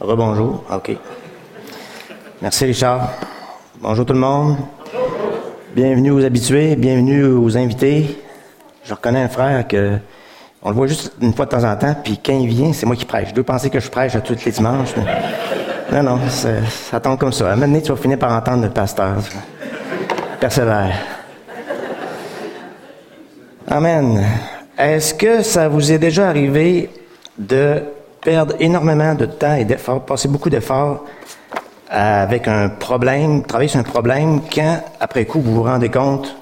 Rebonjour. OK. Merci, Richard. Bonjour tout le monde. Bienvenue aux habitués, bienvenue aux invités. Je reconnais un frère que on le voit juste une fois de temps en temps, puis quand il vient, c'est moi qui prêche. Je dois penser que je prêche à tous les dimanches. Mais... Non, non, ça tombe comme ça. À un moment donné, tu vas finir par entendre le pasteur. Persévère. Amen. Est-ce que ça vous est déjà arrivé de perdre énormément de temps et d'efforts, passer beaucoup d'efforts avec un problème, travailler sur un problème, quand, après coup, vous vous rendez compte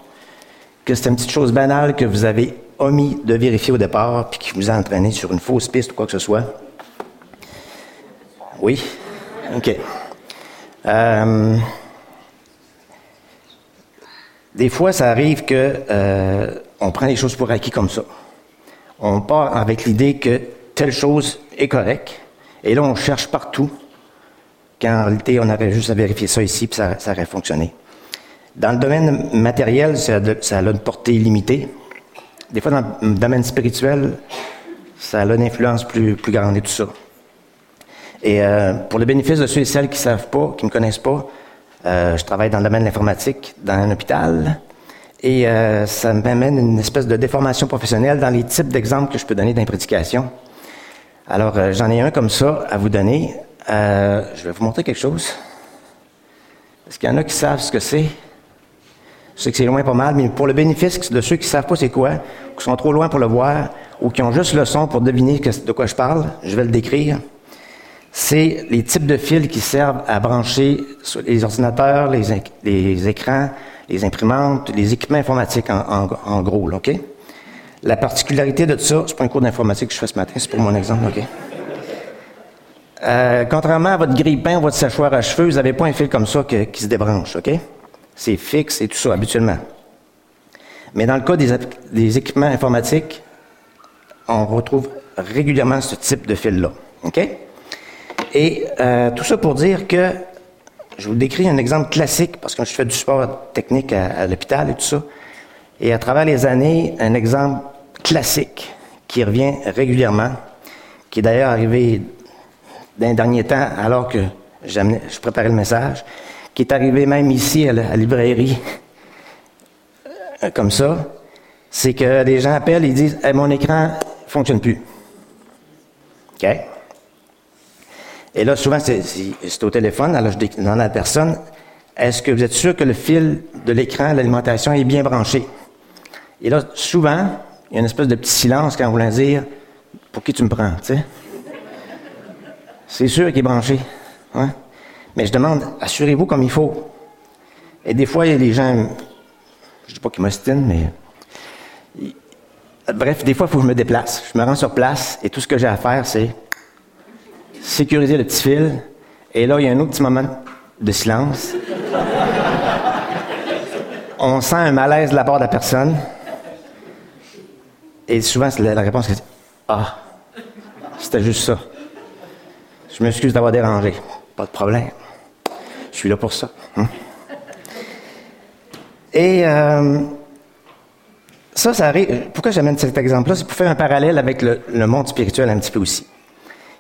que c'est une petite chose banale que vous avez omis de vérifier au départ, puis qui vous a entraîné sur une fausse piste ou quoi que ce soit? Oui? OK. Euh, des fois, ça arrive que euh, on prend les choses pour acquis comme ça. On part avec l'idée que telle chose est correcte, et là, on cherche partout, quand en réalité, on avait juste à vérifier ça ici, puis ça, ça aurait fonctionné. Dans le domaine matériel, ça a, une portée limitée. Des fois, dans le domaine spirituel, ça a une influence plus, plus grande et tout ça. Et euh, pour le bénéfice de ceux et celles qui ne savent pas, qui ne me connaissent pas, euh, je travaille dans le domaine de l'informatique dans un hôpital. Et euh, ça m'amène une espèce de déformation professionnelle dans les types d'exemples que je peux donner dans les prédications. Alors, euh, j'en ai un comme ça à vous donner. Euh, je vais vous montrer quelque chose. Est-ce qu'il y en a qui savent ce que c'est? Je sais que c'est loin pas mal, mais pour le bénéfice de ceux qui ne savent pas c'est quoi, qui sont trop loin pour le voir, ou qui ont juste le son pour deviner de quoi je parle, je vais le décrire. C'est les types de fils qui servent à brancher les ordinateurs, les, écrans, les imprimantes, les équipements informatiques en, gros, OK? La particularité de ça, c'est pas un cours d'informatique que je fais ce matin, c'est pour mon exemple, OK? Euh, contrairement à votre grille-pain, votre séchoir à cheveux, vous n'avez pas un fil comme ça qui se débranche, OK? C'est fixe et tout ça, habituellement. Mais dans le cas des, équipements informatiques, on retrouve régulièrement ce type de fil-là, OK? Et euh, tout ça pour dire que je vous décris un exemple classique, parce que je fais du support technique à, à l'hôpital et tout ça. Et à travers les années, un exemple classique qui revient régulièrement, qui est d'ailleurs arrivé d'un dernier temps, alors que je préparais le message, qui est arrivé même ici à la, librairie, euh, comme ça, c'est que les gens appellent et disent Mon écran ne fonctionne plus. OK? Et là, souvent, c'est au téléphone, alors je demande à la personne Est-ce que vous êtes sûr que le fil de l'écran, l'alimentation, est bien branché? Et là, souvent, il y a une espèce de petit silence quand on voulait dire Pour qui tu me prends? Tu sais? C'est sûr qu'il est branché. Hein? Mais je demande, assurez-vous comme il faut. Et des fois, il y a des gens, je ne dis pas qu'ils m'ostinent, mais. Bref, des fois, il faut que je me déplace. Je me rends sur place et tout ce que j'ai à faire, c'est sécuriser le petit fil. Et là, il y a un autre petit moment de silence. On sent un malaise de la part de la personne. Et souvent, la, la réponse est Ah, c'était juste ça. Je m'excuse d'avoir dérangé. Pas de problème. Je suis là pour ça. Hein. Et euh, ça, ça arrive. Pourquoi j'amène cet exemple-là? C'est pour faire un parallèle avec le, monde spirituel un petit peu aussi.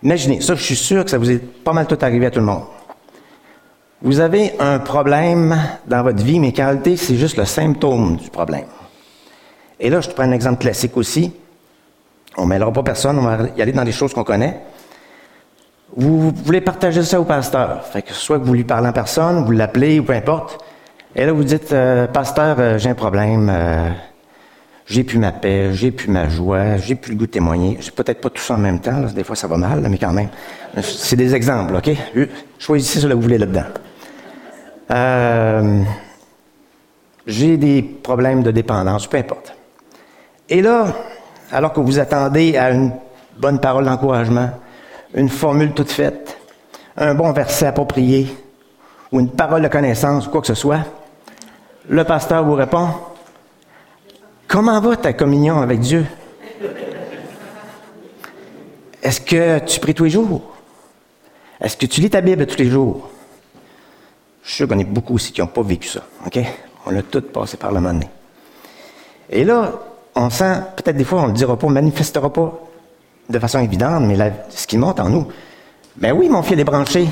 Imaginez, ça, je suis sûr que ça vous est pas mal tout arrivé à tout le monde. Vous avez un problème dans votre vie, mais qu'en réalité, c'est juste le symptôme du problème. Et là, je te prends un exemple classique aussi. On ne mêlera pas personne, on va y aller dans des choses qu'on connaît. Vous, voulez partager ça au pasteur? Fait que soit que vous lui parlez en personne, vous l'appelez ou peu importe. Et là, vous dites, euh, pasteur, euh, j'ai un problème. Euh, j'ai plus ma paix, j'ai plus ma joie, j'ai plus le goût de témoigner. J'ai peut-être pas tout ça en même temps. Des fois, ça va mal, mais quand même. C'est des exemples, OK? Choisissez ce que vous voulez là-dedans. j'ai des problèmes de dépendance, peu importe. Et là, alors que vous attendez à une bonne parole d'encouragement, une formule toute faite, un bon verset approprié, ou une parole de connaissance, ou quoi que ce soit, le pasteur vous répond Comment va ta communion avec Dieu? Est-ce que tu pries tous les jours? Est-ce que tu lis ta Bible tous les jours? Je suis sûr qu'on est beaucoup aussi qui n'ont pas vécu ça. OK? On a tout passé par le moment Et là, on sent, peut-être des fois, on ne le dira pas, on ne manifestera pas de façon évidente, mais ce qui monte en nous, Ben oui, mon fil est branché.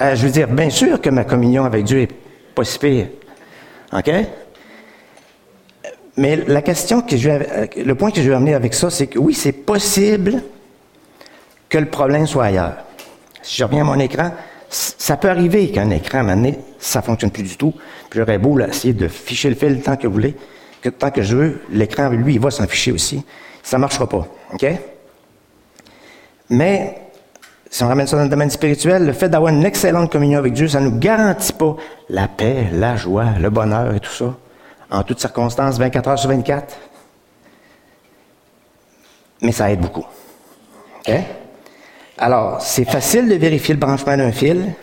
Euh, je veux dire, bien sûr que ma communion avec Dieu est pas si pire. OK? Mais la question que je euh, le point que je vais amener avec ça, c'est que oui, c'est possible que le problème soit ailleurs. Si je reviens à mon écran, ça peut arriver qu'un écran, à un moment donné, ça fonctionne plus du tout. Puis j'aurais beau essayer de ficher le fil tant que vous voulez, que tant que je veux, l'écran, lui, il va s'en ficher aussi. Ça ne marchera pas. OK? Mais, si on ramène ça dans le domaine spirituel, le fait d'avoir une excellente communion avec Dieu, ça ne nous garantit pas la paix, la joie, le bonheur et tout ça, en toutes circonstances, 24 heures sur 24. Mais ça aide beaucoup. OK? Alors, c'est facile de vérifier le branchement d'un fil,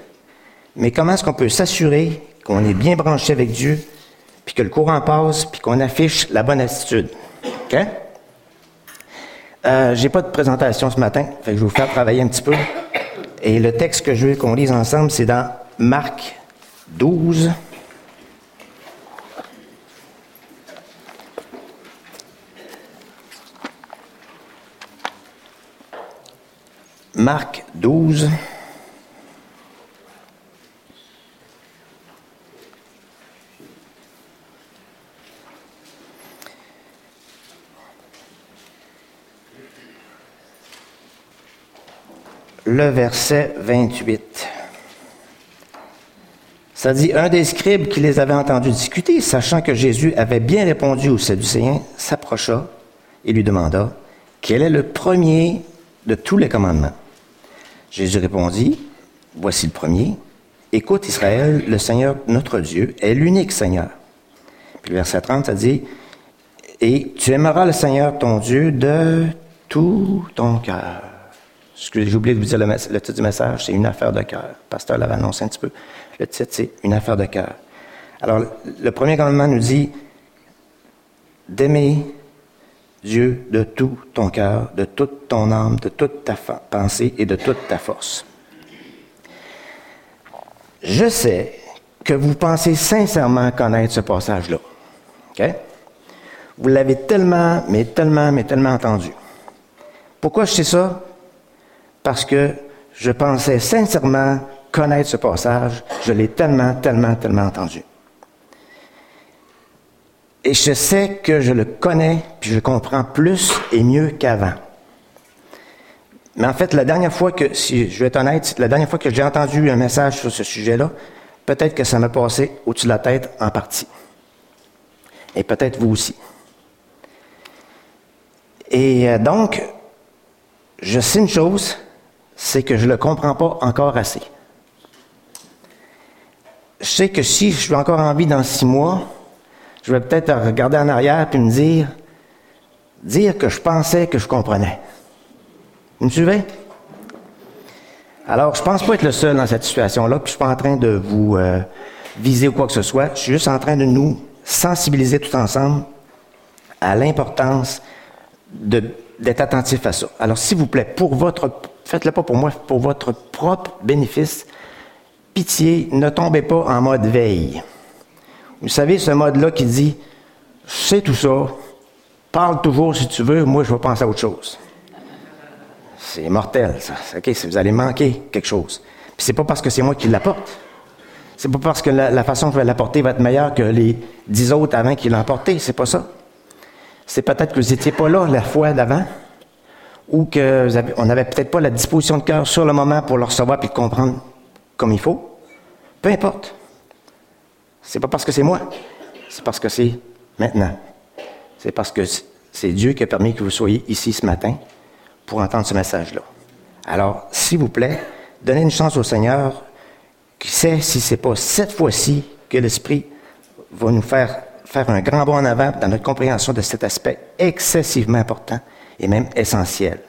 mais comment est-ce qu'on peut s'assurer qu'on est bien branché avec Dieu, puis que le courant passe, puis qu'on affiche la bonne attitude? OK? Euh, J'ai pas de présentation ce matin, fait que je vais vous faire travailler un petit peu. Et le texte que je veux qu'on lise ensemble, c'est dans Marc 12. Marc 12. Le verset 28. Ça dit, un des scribes qui les avait entendus discuter, sachant que Jésus avait bien répondu aux Sadducéens, s'approcha et lui demanda, quel est le premier de tous les commandements? Jésus répondit, Voici le premier. Écoute Israël, le Seigneur notre Dieu est l'unique Seigneur. Puis le verset 30, ça dit, Et tu aimeras le Seigneur ton Dieu de tout ton cœur. J'ai oublié de vous dire le, titre du message, c'est une affaire de cœur. Pasteur l'avait annoncé un petit peu. Le titre, c'est une affaire de cœur. Alors, le premier commandement nous dit d'aimer Dieu de tout ton cœur, de toute ton âme, de toute ta pensée et de toute ta force. Je sais que vous pensez sincèrement connaître ce passage-là. Vous l'avez tellement, mais tellement, mais tellement entendu. Pourquoi je sais ça? Parce que je pensais sincèrement connaître ce passage. Je l'ai tellement, tellement, tellement entendu. Et je sais que je le connais, puis je comprends plus et mieux qu'avant. Mais en fait, la dernière fois que, si je vais être honnête, la dernière fois que j'ai entendu un message sur ce sujet-là, peut-être que ça m'a passé au-dessus de la tête en partie. Et peut-être vous aussi. Et euh, donc, je sais une chose, c'est que je ne le comprends pas encore assez. Je sais que si je suis encore en vie dans six mois, je vais peut-être regarder en arrière et me dire, dire que je pensais que je comprenais. Vous me suivez? Alors, je pense pas être le seul dans cette situation-là, puis je suis pas en train de vous euh, viser ou quoi que ce soit. Je suis juste en train de nous sensibiliser tout ensemble à l'importance d'être attentif à ça. Alors, s'il vous plaît, pour votre, faites-le pas pour moi, pour votre propre bénéfice, pitié, ne tombez pas en mode veille. Vous savez, ce mode-là qui dit, c'est tout ça, parle toujours si tu veux, moi je vais penser à autre chose. C'est mortel, ça. OK, si vous allez manquer quelque chose. Puis c'est pas parce que c'est moi qui l'apporte. C'est pas parce que la, façon que je vais l'apporter va être meilleure que les dix autres avant qui l'ont apporté. C'est pas ça. C'est peut-être que vous n'étiez pas là la fois d'avant, ou qu'on n'avait peut-être pas la disposition de cœur sur le moment pour le recevoir et le comprendre comme il faut. Peu importe. C'est pas parce que c'est moi, c'est parce que c'est maintenant. C'est parce que c'est Dieu qui a permis que vous soyez ici ce matin pour entendre ce message-là. Alors, s'il vous plaît, donnez une chance au Seigneur qui sait si c'est pas cette fois-ci que l'Esprit va nous faire faire un grand bond en avant dans notre compréhension de cet aspect excessivement important et même essentiel.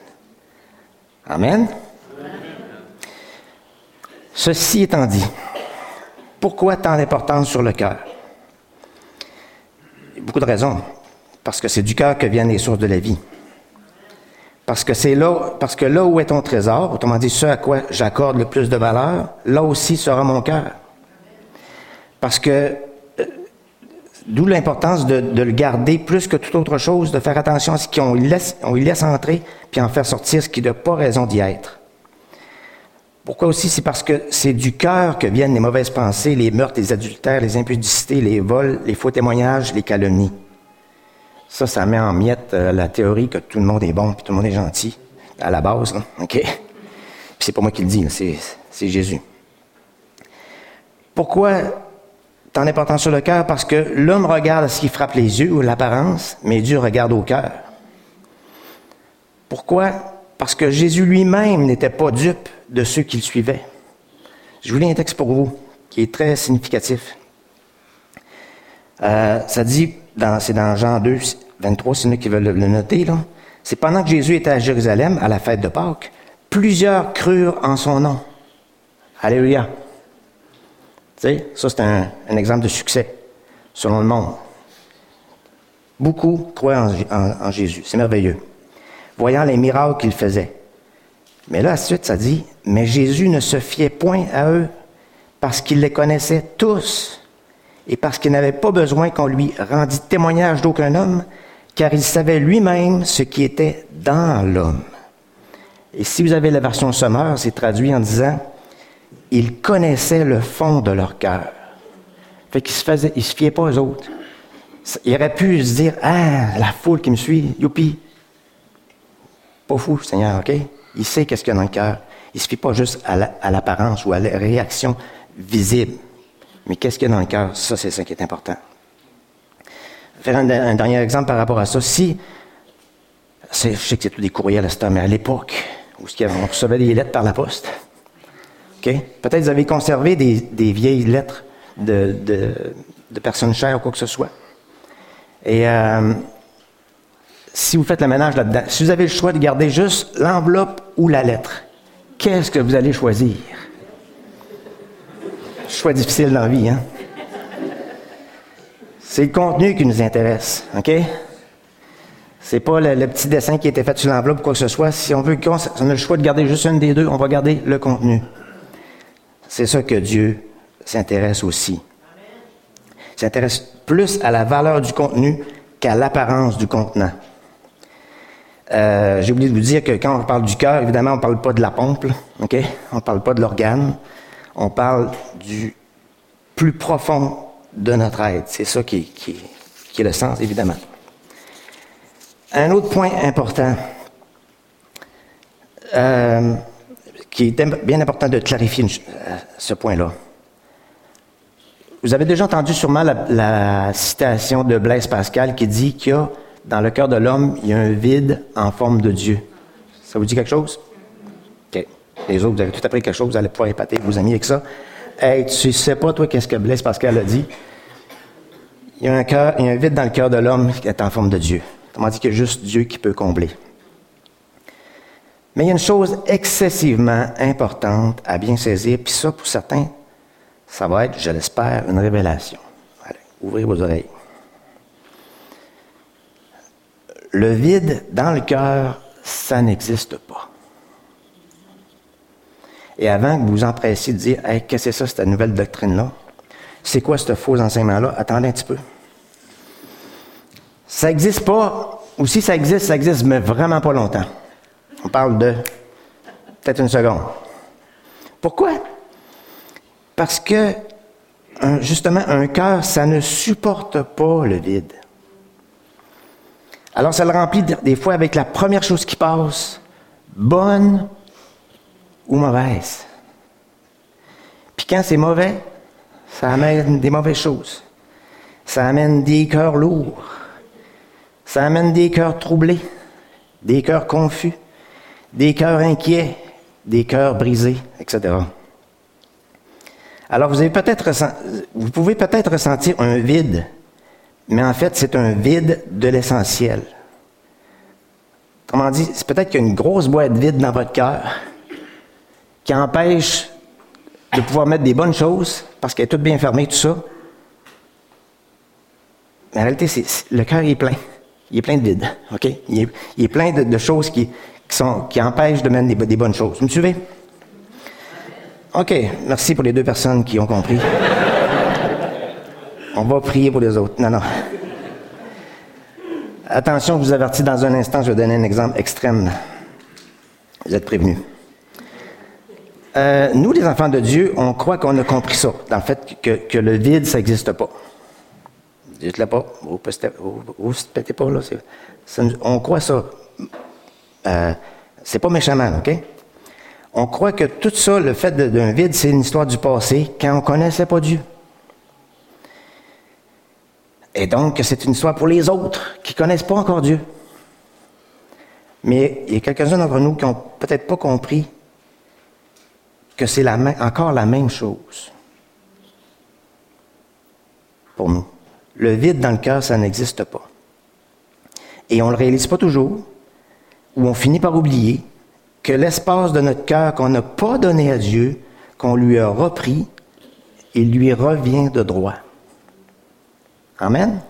Amen. Ceci étant dit, pourquoi tant d'importance sur le cœur? Beaucoup de raisons. Parce que c'est du cœur que viennent les sources de la vie. Parce que c'est là, parce que là où est ton trésor, autrement dit, ce à quoi j'accorde le plus de valeur, là aussi sera mon cœur. Parce que, d'où l'importance de, le garder plus que toute autre chose, de faire attention à ce qu'on y, on laisse entrer, puis en faire sortir ce qui n'a pas raison d'y être. Pourquoi aussi? C'est parce que c'est du cœur que viennent les mauvaises pensées, les meurtres, les adultères, les impudicités, les vols, les faux témoignages, les calomnies. Ça, ça met en miettes euh, la théorie que tout le monde est bon puis tout le monde est gentil, à la base, là, OK? Puis c'est pas moi qui le dis, c'est Jésus. Pourquoi tant d'importance sur le cœur? Parce que l'homme regarde ce qui frappe les yeux ou l'apparence, mais Dieu regarde au cœur. Pourquoi? Parce que Jésus lui-même n'était pas dupe de ceux qui le suivaient. Je vous lis un texte pour vous qui est très significatif. Euh, ça dit, c'est dans Jean 2, 23, c'est nous qui veulent le noter, là. C'est pendant que Jésus était à Jérusalem, à la fête de Pâques, plusieurs crurent en son nom. Alléluia. Ça c'est un, exemple de succès, selon le monde. Beaucoup croient en, Jésus. C'est merveilleux. Voyant les miracles qu'il faisait. Mais là, ensuite, ça dit, mais Jésus ne se fiait point à eux, parce qu'il les connaissait tous et parce qu'il n'avait pas besoin qu'on lui rendît témoignage d'aucun homme, car il savait lui-même ce qui était dans l'homme. Et si vous avez la version sommeur, c'est traduit en disant, il connaissait le fond de leur cœur. Fait qu'il se faisait, il se fiait pas aux autres. Il aurait pu se dire, ah, la foule qui me suit, youpi. Pas fou, Seigneur, OK? Il sait qu'est-ce qu'il y a dans le cœur. Il se fie pas juste à l'apparence ou à la réaction visible. Mais qu'est-ce qu'il y a dans le cœur? Ça, c'est ça qui est important. Faire un, dernier exemple par rapport à ça. Si, je sais que c'est tout des courriels à ce temps, mais à l'époque, où on recevait des lettres par la poste, Peut-être vous avez conservé des, vieilles lettres de, personnes chères ou quoi que ce soit. Et euh, si vous faites le ménage là-dedans, si vous avez le choix de garder juste l'enveloppe ou la lettre, qu'est-ce que vous allez choisir? Choix difficile dans la vie, hein? C'est le contenu qui nous intéresse, OK? C'est pas le, petit dessin qui a été fait sur l'enveloppe ou quoi que ce soit. Si on veut on a le choix de garder juste une des deux, on va garder le contenu. C'est ça que Dieu s'intéresse aussi. Il s'intéresse plus à la valeur du contenu qu'à l'apparence du contenant. Euh, j'ai oublié de vous dire que quand on parle du cœur, évidemment, on ne parle pas de la pompe? On ne parle pas de l'organe on parle du plus profond de notre être. C'est ça qui, est le sens, évidemment. Un autre point important, euh, qui est bien important de clarifier euh, ce point-là. Vous avez déjà entendu sûrement la, citation de Blaise Pascal qui dit qu'il y a, dans le cœur de l'homme, il y a un vide en forme de Dieu. Ça vous dit quelque chose? Les autres, vous avez tout appris quelque chose, vous allez pouvoir épater vos amis avec ça. Hey, tu sais pas, toi, qu'est-ce que Blaise Pascal a dit? Il y a un cœur, il y a un vide dans le cœur de l'homme qui est en forme de Dieu. Autrement dit qu'il y a juste Dieu qui peut combler. Mais il y a une chose excessivement importante à bien saisir, puis ça, pour certains, ça va être, je l'espère, une révélation. Allez, ouvrez vos oreilles. Le vide dans le cœur, ça n'existe pas. Et avant que vous vous empressiez de dire, hey, qu'est-ce que c'est ça, cette nouvelle doctrine-là? C'est quoi ce faux enseignement-là? Attendez un petit peu. Ça n'existe pas, ou si ça existe, ça existe, mais vraiment pas longtemps. On parle de peut-être une seconde. Pourquoi? Parce que, justement, un cœur, ça ne supporte pas le vide. Alors, ça le remplit des fois avec la première chose qui passe, bonne ou mauvaise. Puis quand c'est mauvais, ça amène des mauvaises choses. Ça amène des cœurs lourds. Ça amène des cœurs troublés, des cœurs confus, des cœurs inquiets, des cœurs brisés, etc. Alors vous avez peut-être pouvez peut-être ressentir un vide, mais en fait c'est un vide de l'essentiel. Comment dit, c'est peut-être qu'il y a une grosse boîte vide dans votre cœur, qui empêche de pouvoir mettre des bonnes choses parce qu'elle est toute bien fermée, tout ça. Mais en réalité, le cœur est plein. Il est plein de vide. Il est, plein de, choses qui, qui empêchent de mettre des, bonnes choses. Vous me suivez? OK. Merci pour les deux personnes qui ont compris. On va prier pour les autres. Non, non. Attention, je vous avertis dans un instant, je vais donner un exemple extrême. Vous êtes prévenus. euh, nous, les enfants de Dieu, on croit qu'on a compris ça, le fait que, le vide, ça n'existe pas. Dites-le pas, vous ne pétez pas, là. on croit ça. Euh, c'est pas méchamment, OK? On croit que tout ça, le fait d'un vide, c'est une histoire du passé, quand on ne connaissait pas Dieu. Et donc, c'est une histoire pour les autres qui ne connaissent pas encore Dieu. Mais il y a quelques-uns d'entre nous qui n'ont peut-être pas compris que c'est encore la même chose pour nous. Le vide dans le cœur, ça n'existe pas. Et on ne le réalise pas toujours, ou on finit par oublier que l'espace de notre cœur qu'on n'a pas donné à Dieu, qu'on lui a repris, il lui revient de droit. Amen.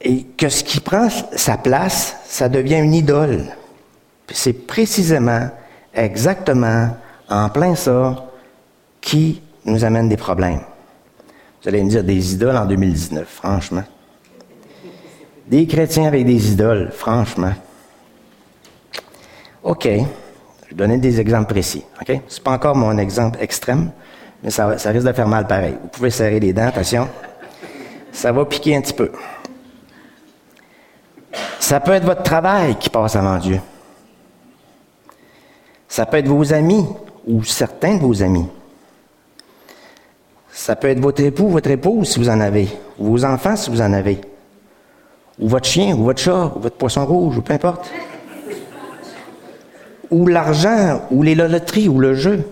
Et que ce qui prend sa place, ça devient une idole. C'est précisément, exactement, en plein ça, qui nous amène des problèmes. Vous allez me dire des idoles en 2019, franchement. Des chrétiens avec des idoles, franchement. OK. Je vais donner des exemples précis. OK? Ce n'est pas encore mon exemple extrême, mais ça, ça risque de faire mal pareil. Vous pouvez serrer les dents, attention. Ça va piquer un petit peu. Ça peut être votre travail qui passe avant Dieu. Ça peut être vos amis ou certains de vos amis. Ça peut être votre époux, votre épouse si vous en avez, vos enfants si vous en avez, ou votre chien, ou votre chat, ou votre poisson rouge, ou peu importe. Ou l'argent, ou les loteries, ou le jeu,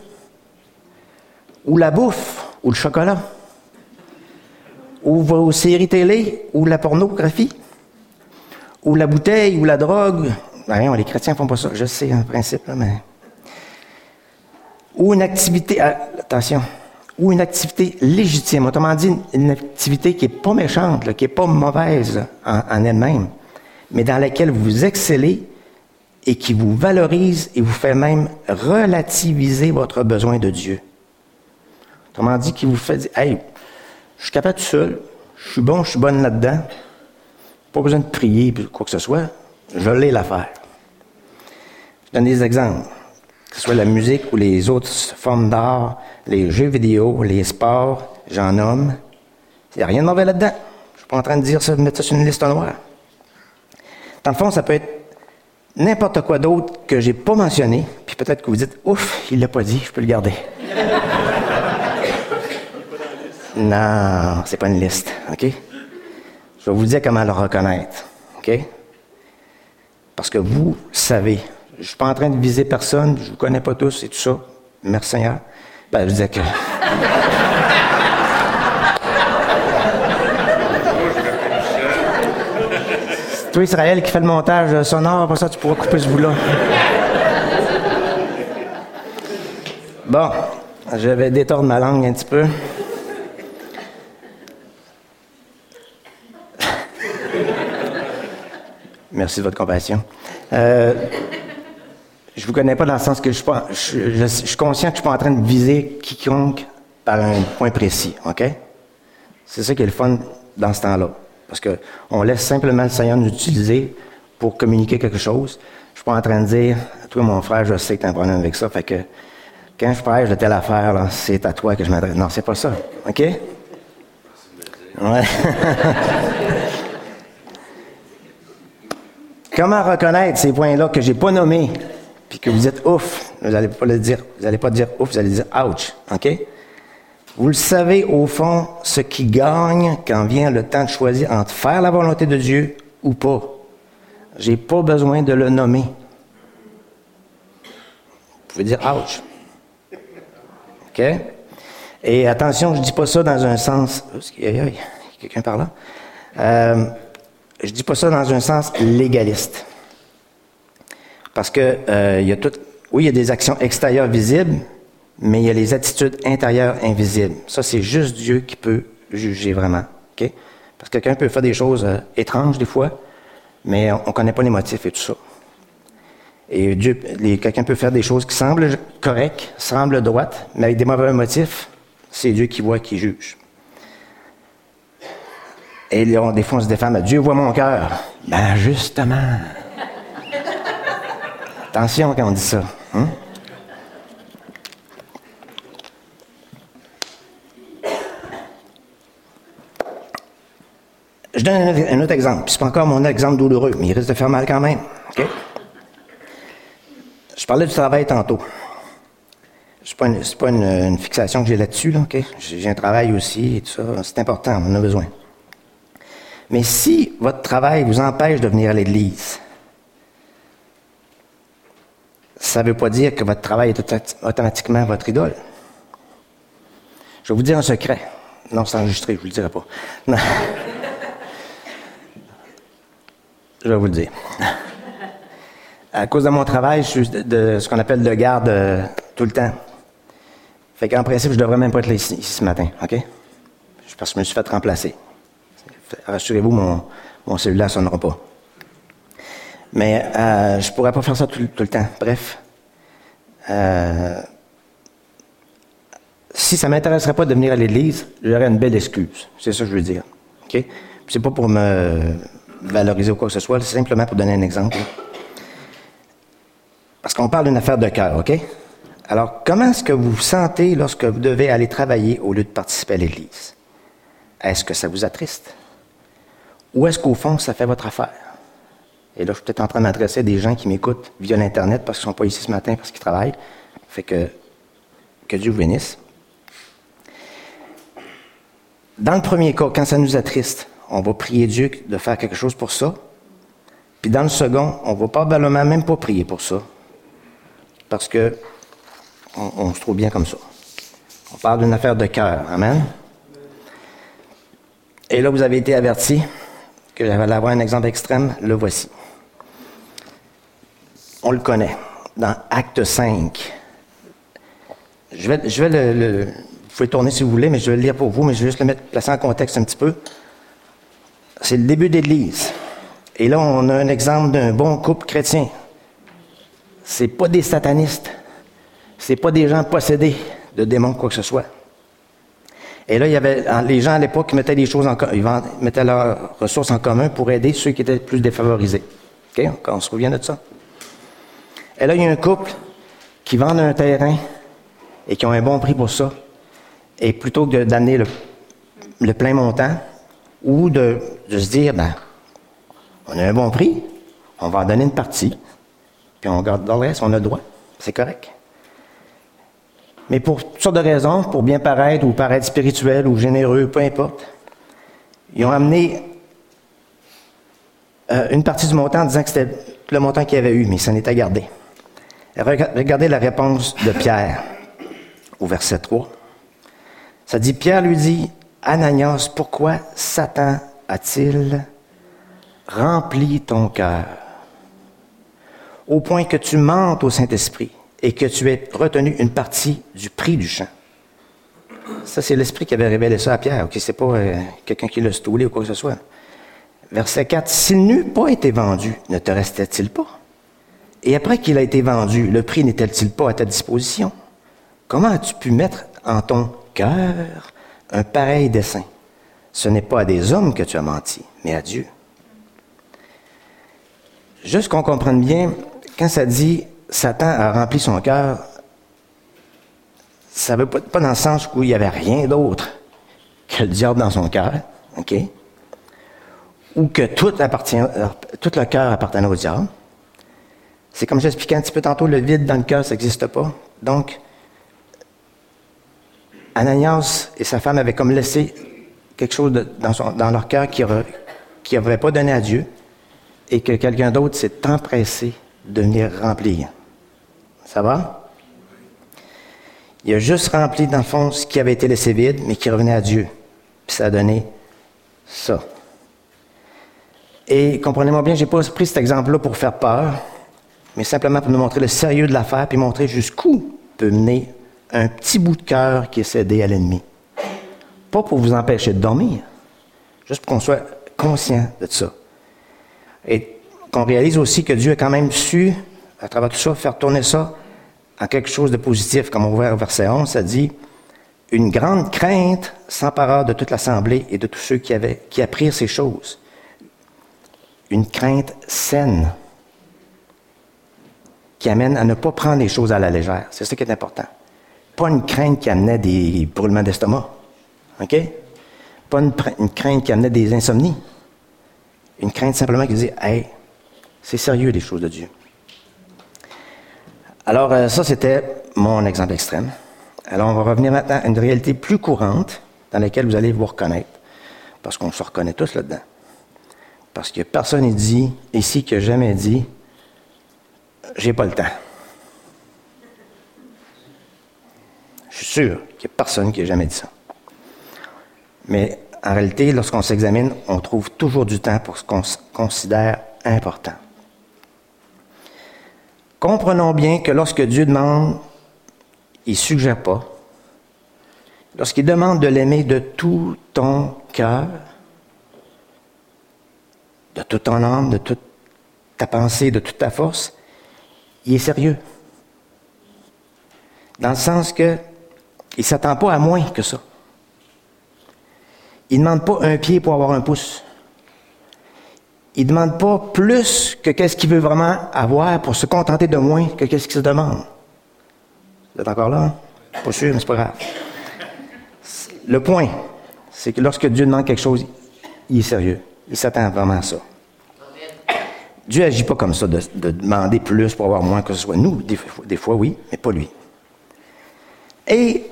ou la bouffe, ou le chocolat, ou vos séries télé, ou la pornographie ou la bouteille, ou la drogue. Ben, les chrétiens font pas ça, je sais en principe, mais. Ou une activité, ah, attention, ou une activité légitime, autrement dit, une activité qui n'est pas méchante, qui n'est pas mauvaise en, elle-même, mais dans laquelle vous excellez et qui vous valorise et vous fait même relativiser votre besoin de Dieu. Autrement dit, qui vous fait dire, hey, je suis capable tout seul, je suis bon, je suis bonne là-dedans, pas besoin de prier, quoi que ce soit. Je l'ai l'affaire. Je donne des exemples. Que ce soit la musique ou les autres formes d'art, les jeux vidéo, les sports, j'en nomme. Il n'y a rien de mauvais là-dedans. Je ne suis pas en train de dire ça, de mettre ça sur une liste noire. Dans le fond, ça peut être n'importe quoi d'autre que j'ai pas mentionné, puis peut-être que vous dites, ouf, il l'a pas dit, je peux le garder. non, c'est pas une liste, OK? Je vais vous dire comment le reconnaître. OK? Parce que vous savez. Je ne suis pas en train de viser personne, je ne vous connais pas tous et tout ça. Merci Seigneur. Ben, je disais que. C'est toi, Israël, qui fait le montage sonore, pour ça, tu pourras couper ce bout-là. Bon, je vais détordre ma langue un petit peu. Merci de votre compassion. Euh, je vous connais pas dans le sens que je suis, pas, je, suis conscient que je suis pas en train de viser quiconque par un point précis, OK? C'est ça qui est le fun dans ce temps-là. Parce qu'on laisse simplement le Seigneur nous utiliser pour communiquer quelque chose. Je suis pas en train de dire, toi, mon frère, je sais que as un problème avec ça, fait que quand je prêche de telle affaire, c'est à toi que je m'adresse. Non, c'est pas ça. OK? Ouais. Comment reconnaître ces points-là que j'ai pas nommés, puis que vous dites ouf, vous n'allez pas le dire, vous n'allez pas dire ouf, vous allez dire ouch, ok? Vous le savez au fond, ce qui gagne quand vient le temps de choisir entre faire la volonté de Dieu ou pas. J'ai pas besoin de le nommer. Vous pouvez dire ouch. OK? Et attention, je dis pas ça dans un sens. Il y a quelqu'un par là. Euh, je dis pas ça dans un sens légaliste. Parce que euh, il y a tout, oui, il y a des actions extérieures visibles, mais il y a les attitudes intérieures invisibles. Ça, c'est juste Dieu qui peut juger vraiment. OK? Parce que quelqu'un peut faire des choses euh, étranges des fois, mais on ne connaît pas les motifs et tout ça. Et Dieu, quelqu'un peut faire des choses qui semblent correctes, semblent droites, mais avec des mauvais motifs. C'est Dieu qui voit, qui juge. Et des fois, on se défend, Dieu voit mon cœur. Ben, justement. Attention quand on dit ça. Hein? Je donne un, autre exemple. C'est pas encore mon exemple douloureux, mais il risque de faire mal quand même. Je parlais du travail tantôt. Ce n'est pas, une, fixation que j'ai là-dessus. Là, J'ai un travail aussi et tout ça. C'est important, on en a besoin. Mais si votre travail vous empêche de venir à l'Église, ça ne veut pas dire que votre travail est automatiquement votre idole. Je vais vous dire un secret. Non, c'est enregistré, je ne vous le dirai pas. Je vais vous le dire. À cause de mon travail, je suis de, ce qu'on appelle de garde euh, tout le temps. Fait qu'en principe, je devrais même pas être là ici, ce matin, OK? Parce que je me suis fait remplacer. Rassurez-vous, mon, mon cellulaire ne sonnera pas. Mais euh, je pourrais pas faire ça tout, le temps. Bref. Euh, si ça m'intéresserait pas de venir à l'église, j'aurais une belle excuse. C'est ça que je veux dire. OK? C'est pas pour me valoriser ou quoi que ce soit, c'est simplement pour donner un exemple. Parce qu'on parle d'une affaire de cœur, OK? Alors, comment est-ce que vous vous sentez lorsque vous devez aller travailler au lieu de participer à l'Église? Est-ce que ça vous attriste? Ou est-ce qu'au fond, ça fait votre affaire? Et là, je suis peut-être en train d'adresser des gens qui m'écoutent via l'Internet parce qu'ils ne sont pas ici ce matin parce qu'ils travaillent. Fait que, que Dieu vous bénisse. Dans le premier cas, quand ça nous attriste, on va prier Dieu de faire quelque chose pour ça. Puis dans le second, on va probablement même pas prier pour ça. Parce que on, se trouve bien comme ça. On parle d'une affaire de cœur. Amen. Et là, vous avez été averti que j'allais avoir un exemple extrême. Le voici. On le connaît. Dans Acte 5. Je vais, le, Vous pouvez tourner si vous voulez, mais je vais le lire pour vous, mais je vais juste le mettre, placer en contexte un petit peu. C'est le début d'Église. Et là, on a un exemple d'un bon couple chrétien. C'est pas des satanistes. C'est pas des gens possédés de démons, quoi que ce soit. Et là, il y avait, les gens à l'époque mettaient des choses en ils mettaient leurs ressources en commun pour aider ceux qui étaient plus défavorisés. OK? On se souvient de ça? Et là, il y a un couple qui vend un terrain et qui ont un bon prix pour ça. Et plutôt que d'amener le plein montant, ou de, se dire, ben, on a un bon prix, on va en donner une partie, puis on garde le reste, on a le droit. C'est correct. Mais pour toutes sortes de raisons, pour bien paraître ou paraître spirituel ou généreux, peu importe, ils ont amené euh, une partie du montant en disant que c'était le montant qu'il y avait eu, mais ça n'était gardé. Regardez la réponse de Pierre au verset 3. Ça dit, Pierre lui dit, Ananias, pourquoi Satan a-t-il rempli ton cœur au point que tu mentes au Saint-Esprit et que tu aies retenu une partie du prix du champ? Ça, c'est l'Esprit qui avait révélé ça à Pierre. Ce c'est pas euh, quelqu'un qui l'a stoulé ou quoi que ce soit. Verset 4. S'il n'eût pas été vendu, ne te restait-il pas? Et après qu'il a été vendu, le prix n'était-il pas à ta disposition? Comment as-tu pu mettre en ton cœur un pareil dessein? Ce n'est pas à des hommes que tu as menti, mais à Dieu. Juste qu'on comprenne bien, quand ça dit Satan a rempli son cœur, ça ne veut pas, dans le sens où il n'y avait rien d'autre que le diable dans son cœur, OK? Ou que tout, tout le cœur appartenait au diable. C'est comme j'expliquais un petit peu tantôt, le vide dans le cœur, ça n'existe pas. Donc, Ananias et sa femme avaient comme laissé quelque chose dans, leur cœur qu'ils n'avaient pas donné à Dieu et que quelqu'un d'autre s'est empressé de venir remplir. Ça va? Il a juste rempli, dans le fond, ce qui avait été laissé vide, mais qui revenait à Dieu. Puis ça a donné ça. Et comprenez-moi bien, je n'ai pas pris cet exemple-là pour faire peur, mais simplement pour nous montrer le sérieux de l'affaire, puis montrer jusqu'où peut mener un petit bout de cœur qui est cédé à l'ennemi. Pas pour vous empêcher de dormir, juste pour qu'on soit conscient de ça. Et qu'on réalise aussi que Dieu a quand même su, à travers tout ça, faire tourner ça en quelque chose de positif. Comme on voit au verset 11, ça dit Une grande crainte s'empara de toute l'assemblée et de tous ceux qui, avaient, qui apprirent ces choses. Une crainte saine qui amène à ne pas prendre les choses à la légère. C'est ça qui est important. Pas une crainte qui amenait des brûlements d'estomac. OK? Pas une, crainte qui amenait des insomnies. Une crainte simplement qui disait Hey, c'est sérieux les choses de Dieu. Alors, euh, ça, c'était mon exemple extrême. Alors, on va revenir maintenant à une réalité plus courante dans laquelle vous allez vous reconnaître. Parce qu'on se reconnaît tous là-dedans. Parce que personne n'est dit ici qui jamais dit J'ai pas le temps. Je suis sûr qu'il n'y a personne qui a jamais dit ça. Mais en réalité, lorsqu'on s'examine, on trouve toujours du temps pour ce qu'on considère important. Comprenons bien que lorsque Dieu demande, il ne suggère pas. Lorsqu'il demande de l'aimer de tout ton cœur, de toute ton âme, de toute ta pensée, de toute ta force, il est sérieux. Dans le sens que il ne s'attend pas à moins que ça. Il ne demande pas un pied pour avoir un pouce. Il ne demande pas plus que qu'est-ce qu'il veut vraiment avoir pour se contenter de moins que qu'est-ce qu'il se demande. Vous êtes encore là? Pas sûr, mais c'est pas grave. Le point, c'est que lorsque Dieu demande quelque chose, il est sérieux. Il s'attend vraiment à ça. Dieu n'agit pas comme ça, de, demander plus pour avoir moins que ce soit nous. Des, des fois, oui, mais pas lui. Et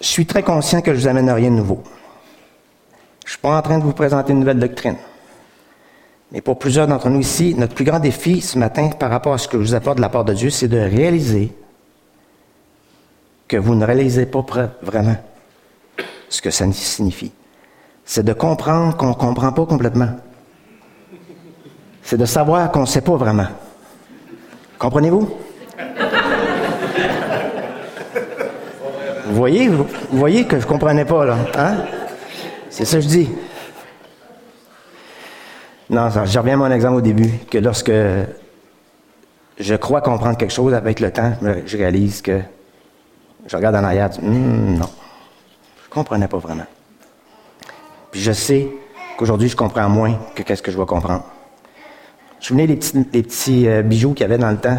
je suis très conscient que je vous amène rien de nouveau. Je ne suis pas en train de vous présenter une nouvelle doctrine. Mais pour plusieurs d'entre nous ici, notre plus grand défi ce matin par rapport à ce que je vous apporte de la part de Dieu, c'est de réaliser que vous ne réalisez pas vraiment ce que ça signifie. C'est de comprendre qu'on ne comprend pas complètement. C'est de savoir qu'on ne sait pas vraiment. Comprenez-vous? Vous voyez, vous que je ne comprenais pas, là. Hein? C'est ça que je dis. Non, je reviens à mon exemple au début, que lorsque je crois comprendre quelque chose avec le temps, je réalise que je regarde en arrière, je dis, hmm, non, je ne comprenais pas vraiment. Puis je sais qu'aujourd'hui, je comprends moins que qu'est-ce que je dois comprendre. Souvenez les petits, les petits euh, bijoux qu'il y avait dans le temps,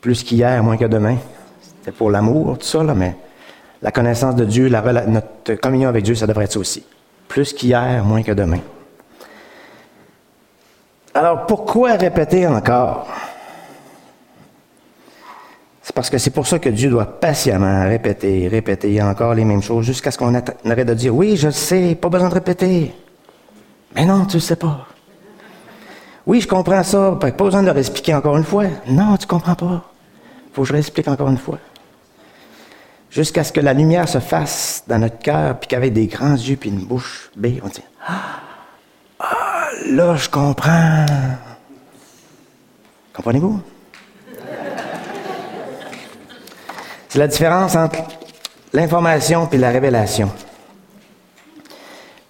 plus qu'hier, moins que demain. C'était pour l'amour, tout ça, là, mais la connaissance de Dieu, notre communion avec Dieu, ça devrait être ça aussi. Plus qu'hier, moins que demain. Alors pourquoi répéter encore? C'est parce que c'est pour ça que Dieu doit patiemment répéter, répéter encore les mêmes choses jusqu'à ce qu'on arrête de dire oui, je sais, pas besoin de répéter. Mais non, tu ne sais pas. Oui, je comprends ça, pas besoin de le réexpliquer encore une fois. Non, tu comprends pas. Faut que je réexplique encore une fois. Jusqu'à ce que la lumière se fasse dans notre cœur, puis qu'avec des grands yeux puis une bouche B, on dit ah, là, je comprends. Comprenez-vous? C'est la différence entre l'information et la révélation.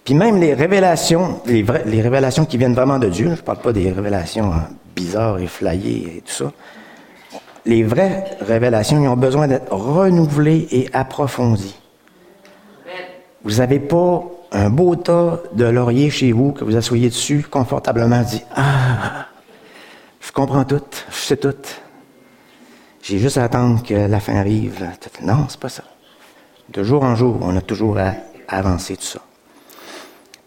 Puis même les révélations, les, les révélations qui viennent vraiment de Dieu, je ne parle pas des révélations hein, bizarres et flyées et tout ça. Les vraies révélations, ils ont besoin d'être renouvelées et approfondies. Vous n'avez pas un beau tas de lauriers chez vous que vous asseyez dessus confortablement dit Ah, je comprends tout, je sais tout. J'ai juste à attendre que la fin arrive. Non, c'est pas ça. De jour en jour, on a toujours à avancer tout ça.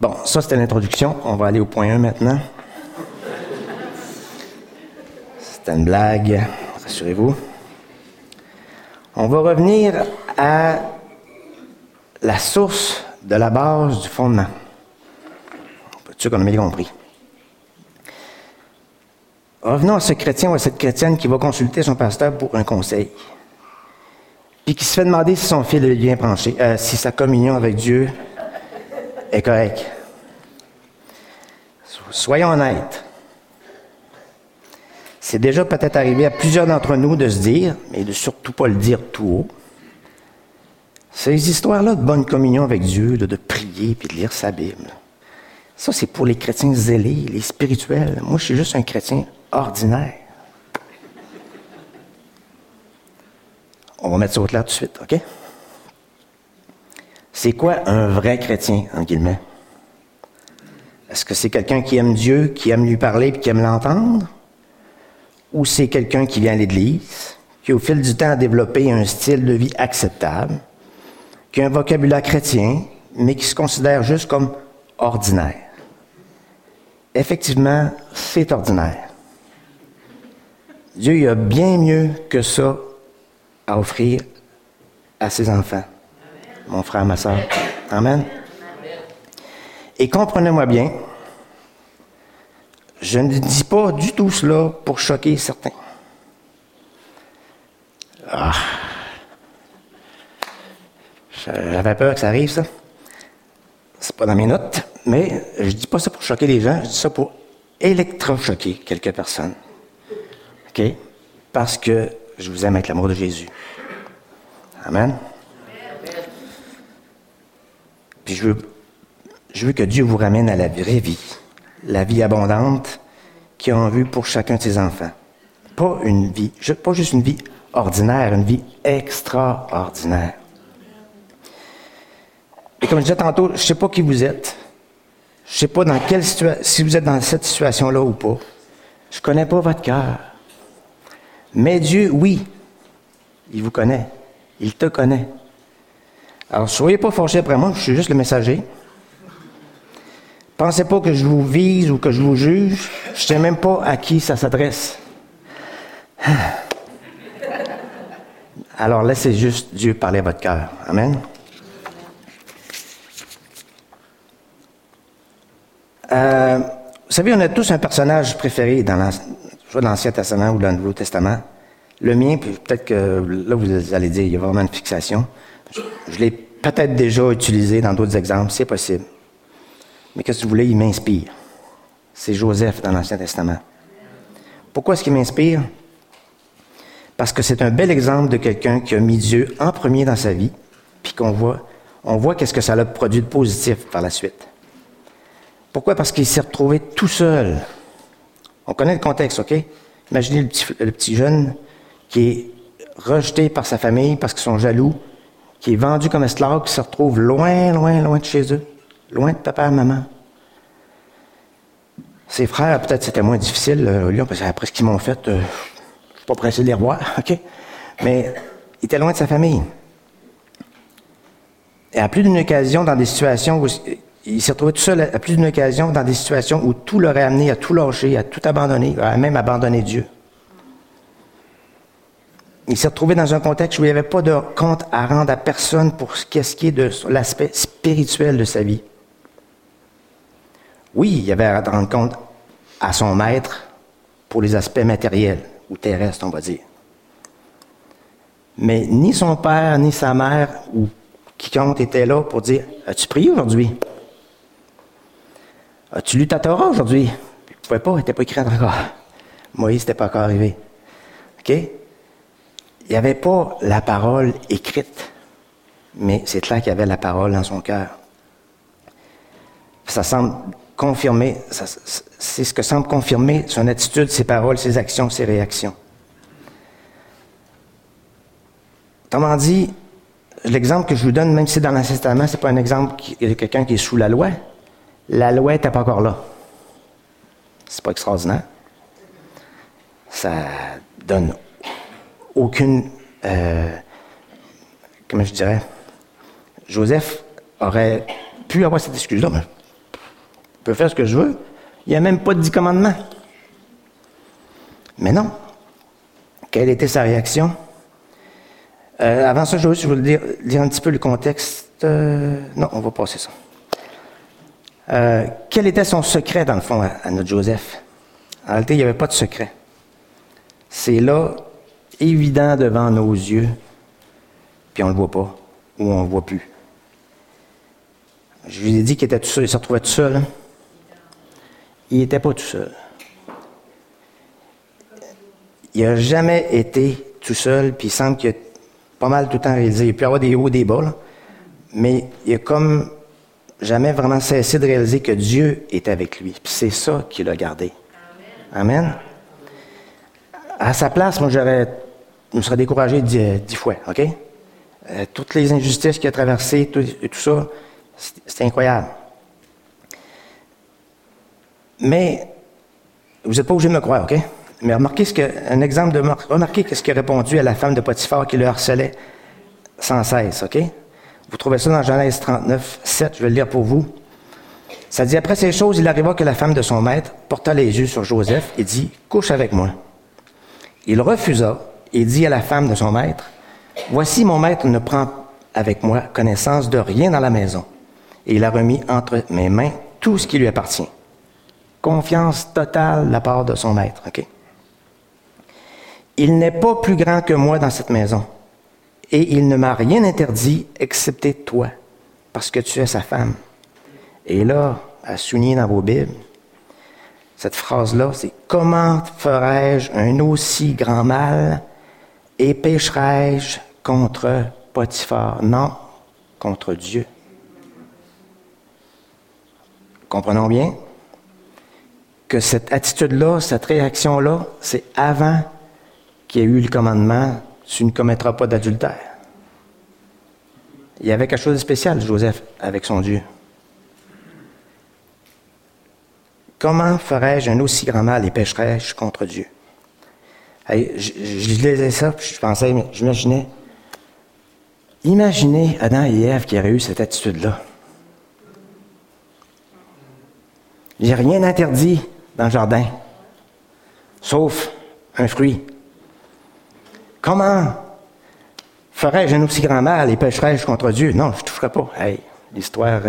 Bon, ça c'était l'introduction. On va aller au point 1 maintenant. C'était une blague, rassurez-vous. On va revenir à la source de la base du fondement. Sûr qu'on a bien compris? Revenons à ce chrétien ou à cette chrétienne qui va consulter son pasteur pour un conseil. Puis qui se fait demander si son fils est bien penché, euh, si sa communion avec Dieu est correcte. Soyons honnêtes. C'est déjà peut-être arrivé à plusieurs d'entre nous de se dire, mais de surtout pas le dire tout haut, ces histoires-là de bonne communion avec Dieu, de, prier puis de lire sa Bible, ça c'est pour les chrétiens zélés, les spirituels. Moi, je suis juste un chrétien ordinaire. On va mettre ça au clair tout de suite, OK? C'est quoi un vrai chrétien, en guillemets? Est-ce que c'est quelqu'un qui aime Dieu, qui aime lui parler et qui aime l'entendre? ou c'est quelqu'un qui vient à l'Église, qui au fil du temps a développé un style de vie acceptable, qui a un vocabulaire chrétien, mais qui se considère juste comme ordinaire? Effectivement, c'est ordinaire. Dieu a bien mieux que ça à offrir à ses enfants. Mon frère, ma soeur. Amen. Et comprenez-moi bien, je ne dis pas du tout cela pour choquer certains. Ah. J'avais peur que ça arrive, ça. C'est pas dans mes notes, mais je dis pas ça pour choquer les gens, je dis ça pour électrochoquer quelques personnes. OK? Parce que je vous aime avec l'amour de Jésus. Amen. Puis je veux, que Dieu vous ramène à la vraie vie, la vie abondante qu'il a en vue pour chacun de ses enfants. Pas une vie, pas juste une vie ordinaire, une vie extraordinaire. Et comme je disais tantôt, je ne sais pas qui vous êtes. Je ne sais pas dans quelle situation, si vous êtes dans cette situation-là ou pas. Je ne connais pas votre cœur. Mais Dieu, oui, il vous connaît. Il te connaît. Alors, soyez pas fâchés après moi, je suis juste le messager. Pensez pas que je vous vise ou que je vous juge. Je sais même pas à qui ça s'adresse. Alors, laissez juste Dieu parler à votre cœur. Amen. Euh, vous savez, on a tous un personnage préféré dans l'Ancien Testament ou dans le Nouveau Testament. Le mien, peut-être que là, vous allez dire, il y a vraiment une fixation. Je, l'ai peut-être déjà utilisé dans d'autres exemples, c'est possible. Mais qu'est-ce que vous voulez, il m'inspire. C'est Joseph dans l'Ancien Testament. Pourquoi est-ce qu'il m'inspire? Parce que c'est un bel exemple de quelqu'un qui a mis Dieu en premier dans sa vie, puis qu'on voit, on voit qu'est-ce que ça a produit de positif par la suite. Pourquoi? Parce qu'il s'est retrouvé tout seul. On connaît le contexte, OK? Imaginez le petit, le petit jeune qui est rejeté par sa famille parce qu'ils sont jaloux, qui est vendu comme esclave, qui se retrouve loin, loin, loin de chez eux, loin de papa et maman. Ses frères, peut-être c'était moins difficile euh, Lyon, parce qu'après ce qu'ils m'ont fait, euh, je suis pas pressé de les revoir, OK? Mais il était loin de sa famille. Et à plus d'une occasion, dans des situations où il s'est retrouvé tout seul, à plus d'une occasion, dans des situations où tout l'aurait amené à tout lâcher, à tout abandonner, à même abandonner Dieu il s'est retrouvé dans un contexte où il n'y avait pas de compte à rendre à personne pour ce qui est de l'aspect spirituel de sa vie. Oui, il y avait à rendre compte à son maître pour les aspects matériels ou terrestres, on va dire. Mais ni son père, ni sa mère, ou quiconque était là pour dire As-tu prié aujourd'hui? As-tu lu ta Torah aujourd'hui? Il ne pouvait pas, il n'était pas écrit encore. Moïse n'était pas encore arrivé. OK? Il n'y avait pas la parole écrite, mais c'est clair qu'il y avait la parole dans son cœur. Ça semble confirmer, c'est ce que semble confirmer son attitude, ses paroles, ses actions, ses réactions. Autrement dit, l'exemple que je vous donne, même si dans l'Ancien ce n'est pas un exemple de quelqu'un qui est sous la loi. La loi n'était pas encore là. C'est pas extraordinaire. Ça donne aucune, euh, comment je dirais, Joseph aurait pu avoir cette excuse-là, mais je peux faire ce que je veux. Il n'y a même pas de dix commandements. Mais non. Quelle était sa réaction? Euh, avant ça, je veux, vous dire, un petit peu le contexte. Euh, non, on va passer ça. quel était son secret, dans le fond, à notre Joseph? En réalité, il n'y avait pas de secret. C'est là évident devant nos yeux, puis on ne le voit pas, ou on ne le voit plus. Je lui ai dit qu'il était tout seul, il se retrouvait tout seul. Hein. Il n'était pas tout seul. Il n'a jamais été tout seul, puis il semble qu'il a pas mal tout le temps réalisé. Il peut y avoir des hauts des bas, mais il a comme jamais vraiment cessé de réaliser que Dieu est avec lui. Puis c'est ça qu'il a gardé. Amen. À sa place, moi, j'aurais me serais découragé dix, fois, OK? Euh, toutes les injustices qu'il a traversées, tout, tout ça, c'est incroyable. Mais vous n'êtes pas obligé de me croire, OK? Mais remarquez ce que, un exemple de, remarquez ce qu'il a répondu à la femme de Potiphar qui le harcelait sans cesse, OK? Vous trouvez ça dans Genèse 39, 7, je vais le lire pour vous. Ça dit, après ces choses, il arriva que la femme de son maître porta les yeux sur Joseph et dit, couche avec moi. Il refusa et dit à la femme de son maître, voici mon maître ne prend avec moi connaissance de rien dans la maison. Et il a remis entre mes mains tout ce qui lui appartient. Confiance totale de la part de son maître? Il n'est pas plus grand que moi dans cette maison et il ne m'a rien interdit excepté toi, parce que tu es sa femme. Et là, à souligner dans vos Bibles, cette phrase-là, c'est Comment ferais-je un aussi grand mal et pécherais-je contre Potiphar? Non, contre Dieu. Comprenons bien que cette attitude-là, cette réaction-là, c'est avant qu'il y ait eu le commandement tu ne commettras pas d'adultère. Il y avait quelque chose de spécial, Joseph, avec son Dieu. Comment ferais-je un aussi grand mal et pécherais-je contre Dieu? Je, lisais ça, puis je pensais, j'imaginais, imaginez Adam et Ève qui auraient eu cette attitude-là. A rien interdit dans le jardin, sauf un fruit. Comment ferais-je un aussi grand mal et pécherais-je contre Dieu? Non, je ne toucherai pas. Hey, l'histoire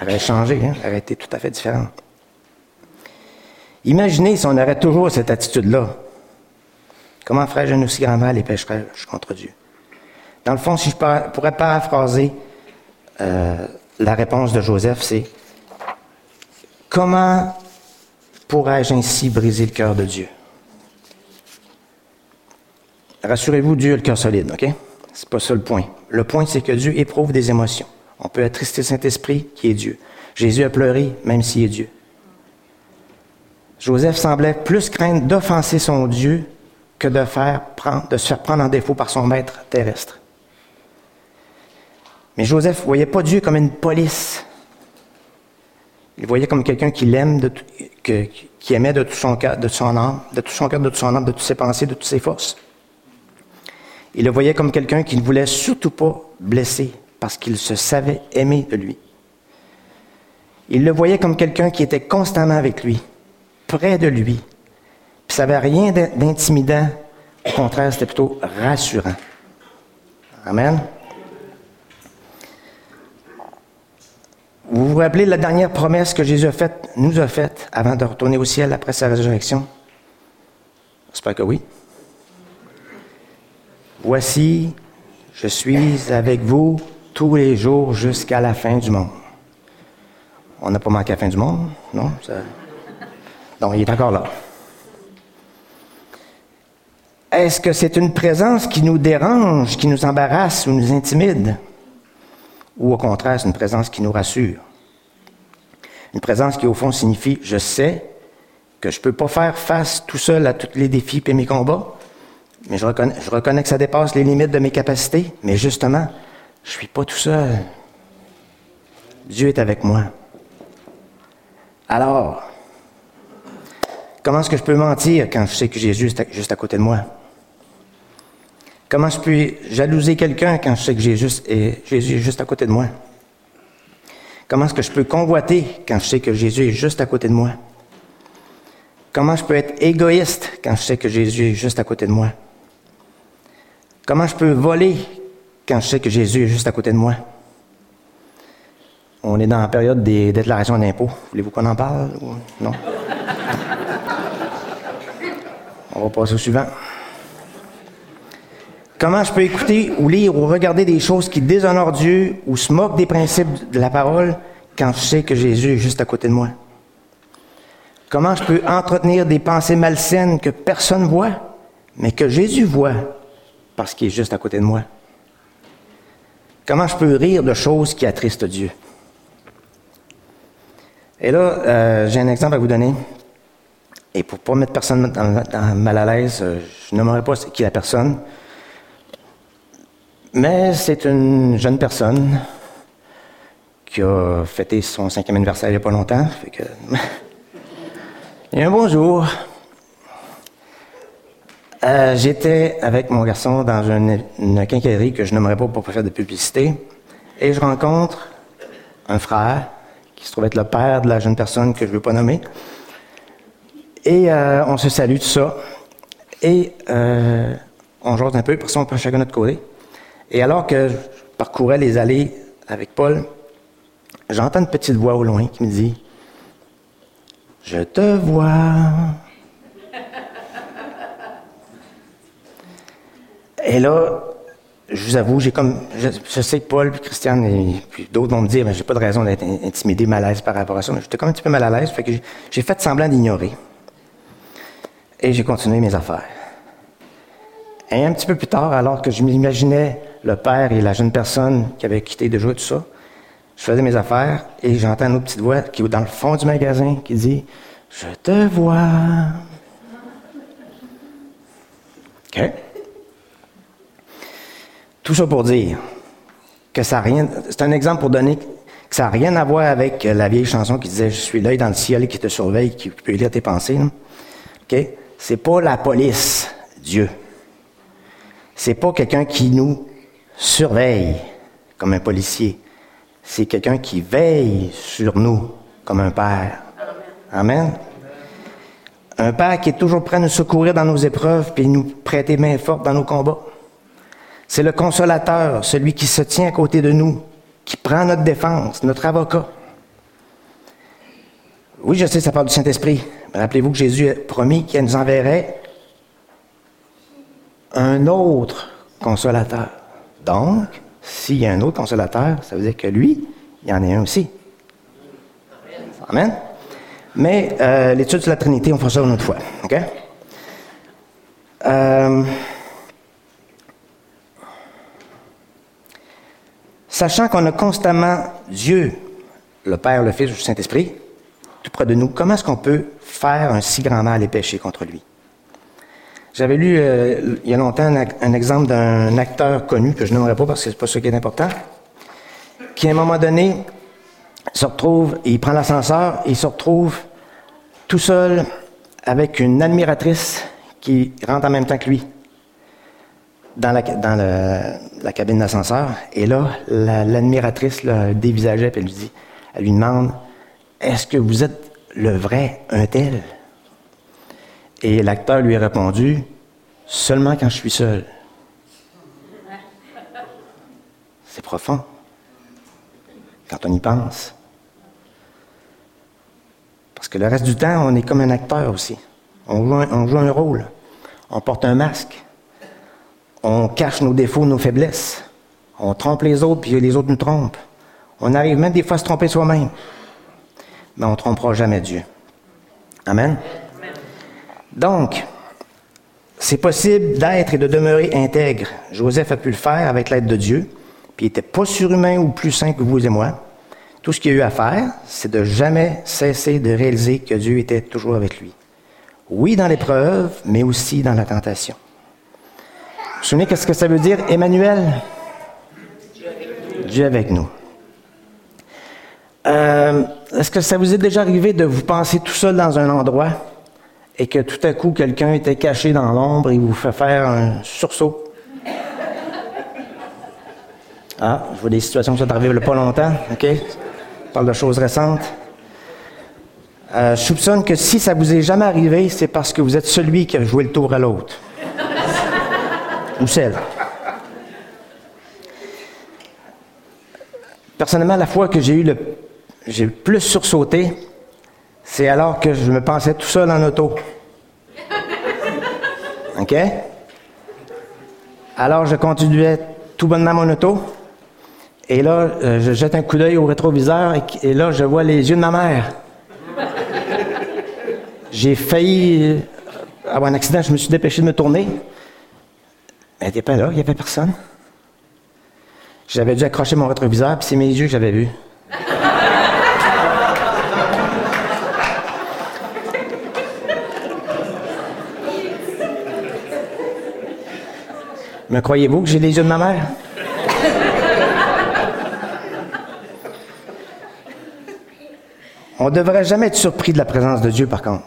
aurait changé, hein, aurait été tout à fait différente. Imaginez si on aurait toujours cette attitude-là. Comment ferais-je un aussi grand mal et pécherais-je contre Dieu? Dans le fond, si je pourrais paraphraser euh, la réponse de Joseph, c'est Comment pourrais-je ainsi briser le cœur de Dieu? Rassurez-vous, Dieu a le cœur solide, OK? C'est pas ça le point. Le point, c'est que Dieu éprouve des émotions. On peut attrister Saint-Esprit, qui est Dieu. Jésus a pleuré, même s'il est Dieu. Joseph semblait plus craindre d'offenser son Dieu que de, se faire prendre en défaut par son maître terrestre. Mais Joseph ne voyait pas Dieu comme une police. Il voyait comme quelqu'un qui l'aime, aimait de tout son cœur, de son âme, de tout son cœur, de son âme, de toutes ses pensées, de toutes ses forces. Il le voyait comme quelqu'un qui ne voulait surtout pas blesser parce qu'il se savait aimé de lui. Il le voyait comme quelqu'un qui était constamment avec lui, près de lui. Puis ça n'avait rien d'intimidant. Au contraire, c'était plutôt rassurant. Amen. Vous vous rappelez la dernière promesse que Jésus a faite, nous a faite avant de retourner au ciel après sa résurrection? J'espère que oui. Voici, je suis avec vous tous les jours jusqu'à la fin du monde. On n'a pas manqué la fin du monde, non? Non, il est encore là. Est-ce que c'est une présence qui nous dérange, qui nous embarrasse ou nous intimide? Ou au contraire, c'est une présence qui nous rassure? Une présence qui, au fond, signifie je sais que je ne peux pas faire face tout seul à tous les défis et mes combats, mais je reconnais, que ça dépasse les limites de mes capacités, mais justement, je ne suis pas tout seul. Dieu est avec moi. Alors, comment est-ce que je peux mentir quand je sais que Jésus est juste à côté de moi? Comment je peux jalouser quelqu'un quand je sais que Jésus est, juste à côté de moi? Comment est-ce que je peux convoiter quand je sais que Jésus est juste à côté de moi? Comment je peux être égoïste quand je sais que Jésus est juste à côté de moi? Comment je peux voler quand je sais que Jésus est juste à côté de moi? On est dans la période des déclarations d'impôts. Voulez-vous qu'on en parle non? On va passer au suivant. Comment je peux écouter ou lire ou regarder des choses qui déshonorent Dieu ou se moquent des principes de la parole quand je sais que Jésus est juste à côté de moi? Comment je peux entretenir des pensées malsaines que personne voit, mais que Jésus voit parce qu'il est juste à côté de moi? Comment je peux rire de choses qui attristent Dieu? Et là, euh, j'ai un exemple à vous donner. Et pour ne pas mettre personne mal à l'aise, euh, je nommerai pas qui la personne. Mais c'est une jeune personne qui a fêté son cinquième anniversaire il n'y a pas longtemps. Et un bonjour. Euh, J'étais avec mon garçon dans une, quincaillerie que je n'aimerais pas pour faire de publicité, et je rencontre un frère qui se trouve être le père de la jeune personne que je ne veux pas nommer. Et euh, on se salue, tout ça. Et euh, on jase un peu, pour ça on prend chacun notre côté. Et alors que je parcourais les allées avec Paul, j'entends une petite voix au loin qui me dit Je te vois. Et là, je vous avoue, j'ai comme. Je, sais que Paul, puis Christiane et d'autres vont me dire, mais j'ai pas de raison d'être intimidé, mal à l'aise par rapport à ça, mais j'étais comme un petit peu mal à l'aise, fait que j'ai fait semblant d'ignorer. Et j'ai continué mes affaires. Et un petit peu plus tard, alors que je m'imaginais le père et la jeune personne qui avait quitté déjà tout ça, je faisais mes affaires et j'entends une autre petite voix qui est dans le fond du magasin qui dit Je te vois. OK? Tout ça pour dire que ça rien. C'est un exemple pour donner que ça n'a rien à voir avec la vieille chanson qui disait Je suis l'œil dans le ciel qui te surveille, qui peut lire tes pensées. OK? C'est pas la police, Dieu. C'est pas quelqu'un qui nous surveille comme un policier. C'est quelqu'un qui veille sur nous comme un père. Amen. Un père qui est toujours prêt à nous secourir dans nos épreuves puis nous prêter main forte dans nos combats. C'est le consolateur, celui qui se tient à côté de nous, qui prend notre défense, notre avocat. Oui, je sais, ça parle du Saint-Esprit. Rappelez-vous que Jésus a promis qu'il nous enverrait un autre consolateur. Donc, s'il y a un autre consolateur, ça veut dire que lui, il y en a un aussi. Amen. Mais euh, l'étude sur la Trinité, on fera ça une autre fois. OK? Euh, Sachant qu'on a constamment Dieu, le Père, le Fils, le Saint-Esprit, tout près de nous, comment est-ce qu'on peut faire un si grand mal et pécher contre lui? J'avais lu euh, il y a longtemps un, exemple d'un acteur connu, que je n'aimerais pas parce que c'est pas ce qui est important, qui à un moment donné se retrouve, il prend l'ascenseur et il se retrouve tout seul avec une admiratrice qui rentre en même temps que lui dans la, cabine d'ascenseur. Et là, l'admiratrice la, dévisageait, et lui dit, elle lui demande, est-ce que vous êtes le vrai un tel? Et l'acteur lui a répondu, seulement quand je suis seul. C'est profond quand on y pense. Parce que le reste du temps, on est comme un acteur aussi. On joue un rôle. On porte un masque. On cache nos défauts, nos faiblesses. On trompe les autres, puis les autres nous trompent. On arrive même des fois à se tromper soi-même. Mais on ne trompera jamais Dieu. Amen. Donc, c'est possible d'être et de demeurer intègre. Joseph a pu le faire avec l'aide de Dieu, puis il n'était pas surhumain ou plus saint que vous et moi. Tout ce qu'il a eu à faire, c'est de jamais cesser de réaliser que Dieu était toujours avec lui. Oui, dans l'épreuve, mais aussi dans la tentation. Vous vous souvenez qu'est-ce que ça veut dire, Emmanuel? Dieu avec nous. Euh, est-ce que ça vous est déjà arrivé de vous penser tout seul dans un endroit? Et que tout à coup quelqu'un était caché dans l'ombre et vous fait faire un sursaut? Ah, je vois des situations qui sont arrivées il pas longtemps, OK? Je parle de choses récentes. Euh, je soupçonne que si ça vous est jamais arrivé, c'est parce que vous êtes celui qui a joué le tour à l'autre ou celle. Personnellement, la fois que j'ai eu le, j'ai plus sursauté, c'est alors que je me pensais tout seul en auto. OK? Alors, je continuais tout bonnement mon auto. Et là, euh, je jette un coup d'œil au rétroviseur et, là, je vois les yeux de ma mère. J'ai failli euh, avoir un accident, je me suis dépêché de me tourner. Elle n'était pas là, il n'y avait personne. J'avais dû accrocher mon rétroviseur, puis c'est mes yeux que j'avais vus. Me croyez-vous que j'ai les yeux de ma mère? On ne devrait jamais être surpris de la présence de Dieu, par contre.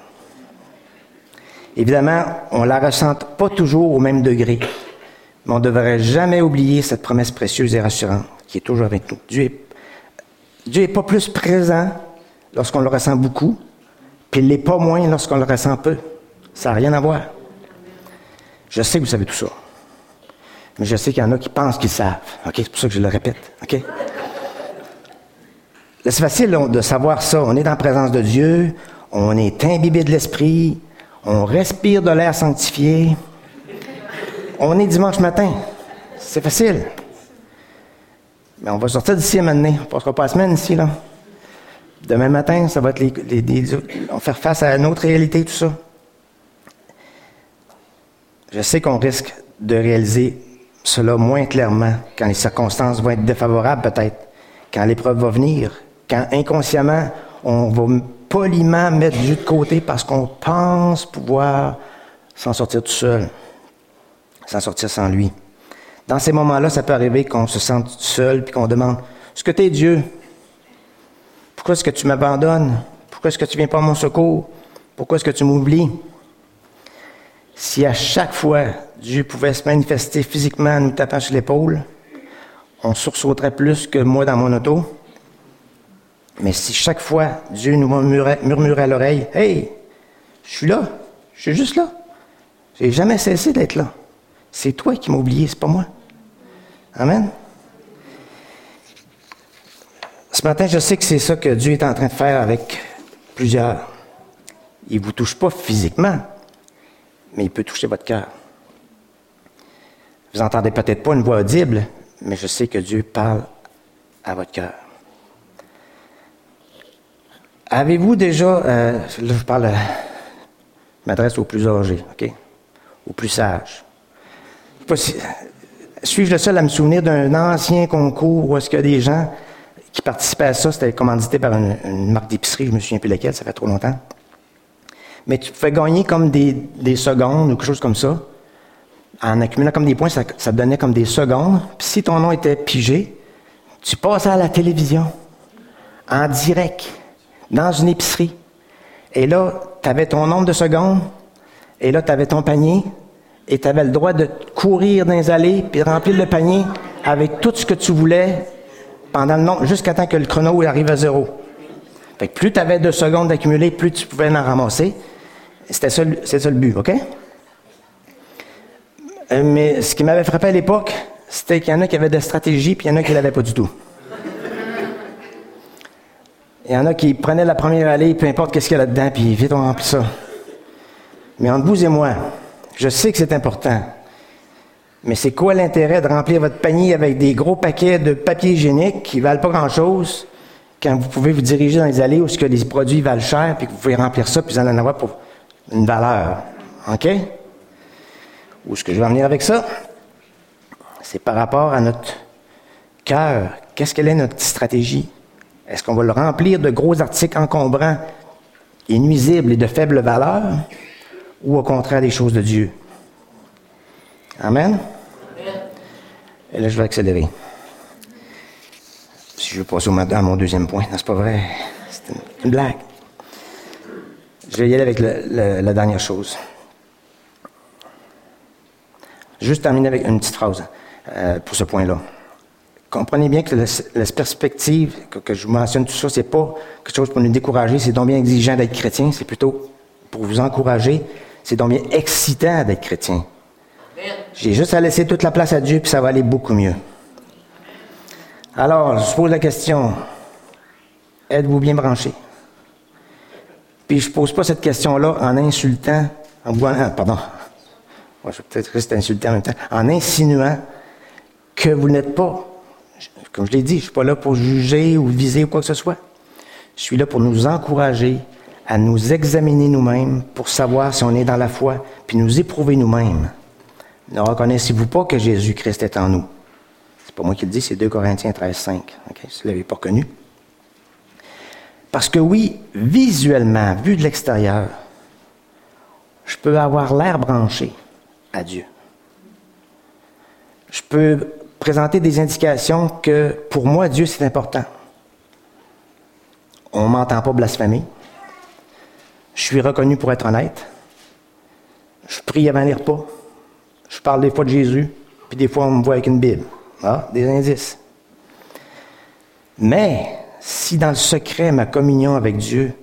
Évidemment, on ne la ressent pas toujours au même degré, mais on ne devrait jamais oublier cette promesse précieuse et rassurante qui est toujours avec nous. Dieu est, Dieu est pas plus présent lorsqu'on le ressent beaucoup, puis il n'est pas moins lorsqu'on le ressent peu. Ça n'a rien à voir. Je sais que vous savez tout ça. Mais je sais qu'il y en a qui pensent qu'ils savent. C'est pour ça que je le répète. C'est facile de savoir ça. On est la présence de Dieu, on est imbibé de l'Esprit, on respire de l'air sanctifié. On est dimanche matin. C'est facile. Mais on va sortir d'ici à maintenant. On ne passera pas la semaine ici, là. Demain matin, ça va être les, on va faire face à une autre réalité, tout ça. Je sais qu'on risque de réaliser cela moins clairement quand les circonstances vont être défavorables, peut-être, quand l'épreuve va venir, quand inconsciemment, on va poliment mettre Dieu de côté parce qu'on pense pouvoir s'en sortir tout seul, s'en sortir sans lui. Dans ces moments-là, ça peut arriver qu'on se sente seul puis qu'on demande Est-ce que tu es Dieu? Pourquoi est-ce que tu m'abandonnes? Pourquoi est-ce que tu viens pas à mon secours? Pourquoi est-ce que tu m'oublies Si à chaque fois Dieu pouvait se manifester physiquement en nous tapant sur l'épaule, on sursauterait plus que moi dans mon auto. Mais si chaque fois Dieu nous murmurait, à l'oreille, Hey, je suis là, je suis juste là. J'ai jamais cessé d'être là. C'est toi qui m'as oublié, c'est pas moi. Amen. Ce matin, je sais que c'est ça que Dieu est en train de faire avec plusieurs. Il ne vous touche pas physiquement, mais il peut toucher votre cœur. Vous n'entendez peut-être pas une voix audible, mais je sais que Dieu parle à votre cœur. Avez-vous déjà, euh, là je parle, je m'adresse aux plus âgés, OK? Aux plus sages. Suis-je le seul à me souvenir d'un ancien concours où est-ce que des gens qui participaient à ça, c'était commandité par une, marque d'épicerie, je me souviens plus laquelle, ça fait trop longtemps. Mais tu pouvais gagner comme des, secondes ou quelque chose comme ça. En accumulant comme des points, ça, te donnait comme des secondes. Puis si ton nom était pigé, tu passais à la télévision, en direct dans une épicerie. Et là, tu avais ton nombre de secondes, et là, tu avais ton panier, et tu avais le droit de courir dans les allées, puis remplir le panier avec tout ce que tu voulais pendant le nombre, jusqu'à temps que le chrono arrive à zéro. Fait que plus tu avais de secondes d'accumuler, plus tu pouvais en ramasser. C'était ça, ça le but, OK? Euh, mais ce qui m'avait frappé à l'époque, c'était qu'il y en a qui avaient des stratégies, puis il y en a qui ne l'avaient pas du tout. Il y en a qui prenaient la première allée, peu importe qu'est-ce qu'il y a là-dedans, puis vite on remplit ça. Mais entre vous et moi, je sais que c'est important. Mais c'est quoi l'intérêt de remplir votre panier avec des gros paquets de papier hygiénique qui valent pas grand-chose quand vous pouvez vous diriger dans les allées où ce que les produits valent cher, puis que vous pouvez remplir ça, puis vous en avoir pour une valeur. OK? Où ce que je vais en venir avec ça? C'est par rapport à notre cœur. Qu'est-ce qu'elle est notre stratégie? Est-ce qu'on va le remplir de gros articles encombrants et nuisibles et de faible valeur, ou au contraire des choses de Dieu? Amen? Et là, je vais accélérer. Si je veux passer à mon deuxième point, c'est pas vrai. C'est une, blague. Je vais y aller avec la dernière chose. Juste terminer avec une petite phrase euh, pour ce point-là comprenez bien que la, perspective, que, je mentionne tout ça, c'est pas quelque chose pour nous décourager, c'est donc bien exigeant d'être chrétien, c'est plutôt pour vous encourager, c'est donc bien excitant d'être chrétien. J'ai juste à laisser toute la place à Dieu, puis ça va aller beaucoup mieux. Alors, je pose la question, êtes-vous bien branché? Puis je pose pas cette question-là en insultant, en ah, pardon, je vais peut-être rester insultant en même temps, en insinuant que vous n'êtes pas comme je l'ai dit, je ne suis pas là pour juger ou viser ou quoi que ce soit. Je suis là pour nous encourager à nous examiner nous-mêmes pour savoir si on est dans la foi, puis nous éprouver nous-mêmes. Ne reconnaissez-vous pas que Jésus-Christ est en nous? C'est pas moi qui le dis, c'est 2 Corinthiens 13, 5. si vous ne l'avez pas connu. Parce que oui, visuellement, vu de l'extérieur, je peux avoir l'air branché à Dieu. Je peux présenter des indications que pour moi, Dieu, c'est important. On ne m'entend pas blasphémer. Je suis reconnu pour être honnête. Je prie avant les repas. Je parle des fois de Jésus, puis des fois on me voit avec une Bible. Ah, des indices. Mais si dans le secret ma communion avec Dieu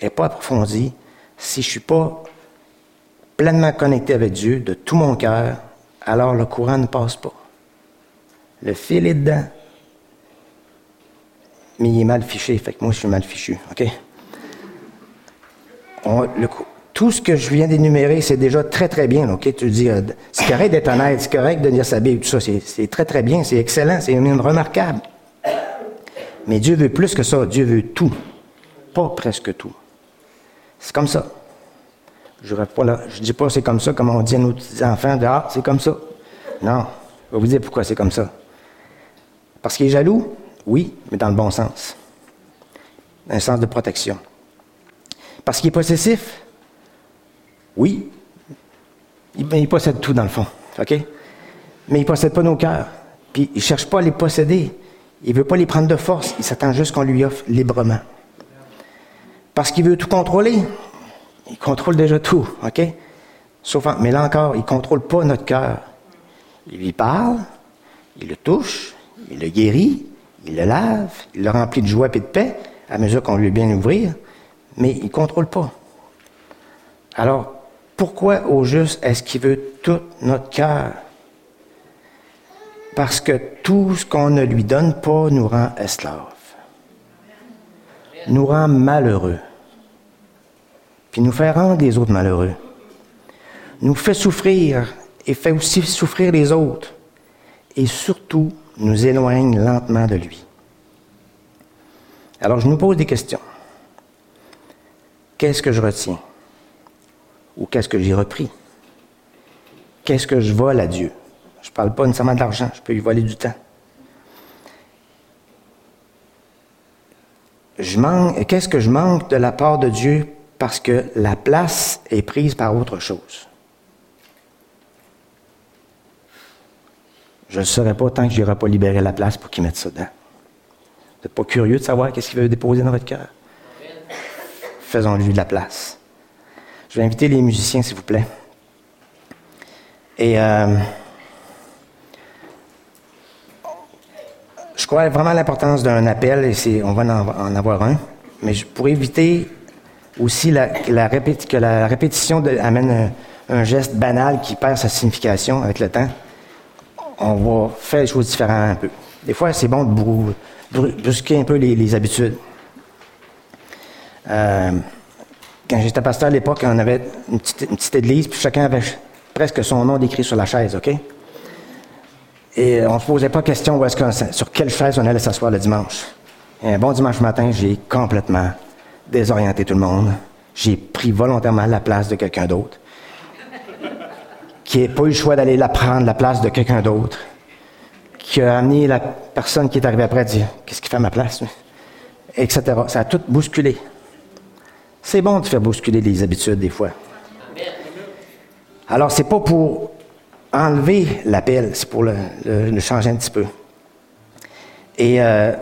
n'est pas approfondie, si je ne suis pas pleinement connecté avec Dieu de tout mon cœur, alors le courant ne passe pas. Le fil est dedans, mais il est mal fiché, fait que moi je suis mal fichu, OK? tout ce que je viens d'énumérer, c'est déjà très, très bien. OK? Tu dis, euh, c'est correct d'être honnête, c'est correct de lire sa Bible, tout ça. C'est très, très bien, c'est excellent, c'est remarquable. Mais Dieu veut plus que ça. Dieu veut tout. Pas presque tout. C'est comme ça. Je ne dis pas c'est comme ça, comme on dit à nos petits enfants, ah, c'est comme ça. Non. Je vais vous dire pourquoi c'est comme ça. Parce qu'il est jaloux? Oui, mais dans le bon sens. Dans un sens de protection. Parce qu'il est possessif? Oui. Il, possède tout dans le fond. OK? Mais il ne possède pas nos cœurs. Puis il ne cherche pas à les posséder. Il ne veut pas les prendre de force. Il s'attend juste qu'on lui offre librement. Parce qu'il veut tout contrôler. Il contrôle déjà tout. OK? Sauf, mais là encore, il ne contrôle pas notre cœur. Il lui parle, il le touche, il le guérit, il le lave, il le remplit de joie et de paix à mesure qu'on lui bien ouvrir, mais il ne contrôle pas. Alors, pourquoi au juste est-ce qu'il veut tout notre cœur? Parce que tout ce qu'on ne lui donne pas nous rend esclaves, nous rend malheureux, puis nous fait rendre les autres malheureux, nous fait souffrir et fait aussi souffrir les autres, et surtout nous éloigne lentement de lui. Alors je nous pose des questions. Qu'est-ce que je retiens? Ou qu'est-ce que j'ai repris? Qu'est-ce que je vole à Dieu? Je ne parle pas nécessairement d'argent, je peux lui voler du temps. qu'est-ce que je manque de la part de Dieu parce que la place est prise par autre chose? Je ne saurais pas tant que je n'aurai pas libéré la place pour qu'il mette ça dedans. Vous n'êtes pas curieux de savoir qu'est-ce qu'il veut déposer dans votre cœur? Faisons-lui de la place. Je vais inviter les musiciens, s'il vous plaît. Et euh, je crois vraiment à l'importance d'un appel, et on va en, avoir un, mais pour éviter aussi la, que la répétition amène un, geste banal qui perd sa signification avec le temps, on va faire les choses différemment un peu. Des fois, c'est bon de brusquer un peu les, habitudes. Euh, quand j'étais pasteur à l'époque, on avait une petite, église, puis chacun avait presque son nom décrit sur la chaise, OK? Et on ne se posait pas question sur quelle chaise on allait s'asseoir le dimanche. un bon dimanche matin, j'ai complètement désorienté tout le monde. J'ai pris volontairement la place de quelqu'un d'autre qui n'a pas eu le choix d'aller la prendre, la place de quelqu'un d'autre, qui a amené la personne qui est arrivée après à dire Qu'est-ce qui fait ma place Etc. Ça a tout bousculé. C'est bon de faire bousculer les habitudes des fois. Alors, c'est pas pour enlever l'appel, c'est pour le, changer un petit peu. Et euh,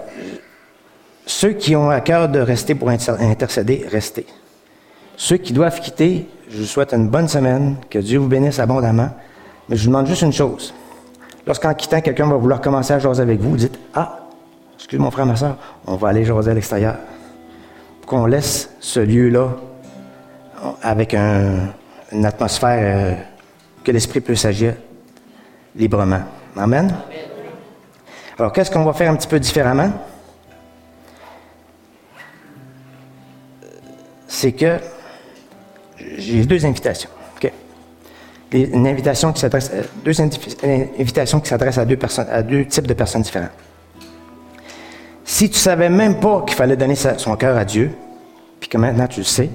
ceux qui ont à cœur de rester pour intercéder, restez. Ceux qui doivent quitter, je vous souhaite une bonne semaine, que Dieu vous bénisse abondamment. Mais je vous demande juste une chose. Lorsqu'en quittant, quelqu'un va vouloir commencer à jaser avec vous, dites Ah, excuse mon frère, ma soeur, on va aller jaser à l'extérieur. Qu'on laisse ce lieu-là avec une atmosphère euh, que l'Esprit peut s'agir librement. Amen? Alors, qu'est-ce qu'on va faire un petit peu différemment? C'est que j'ai deux invitations. Une invitation qui s'adresse, euh, deux invitations qui s'adressent à deux personnes, à deux types de personnes différentes. Si tu savais même pas qu'il fallait donner son cœur à Dieu, puis que maintenant tu le sais,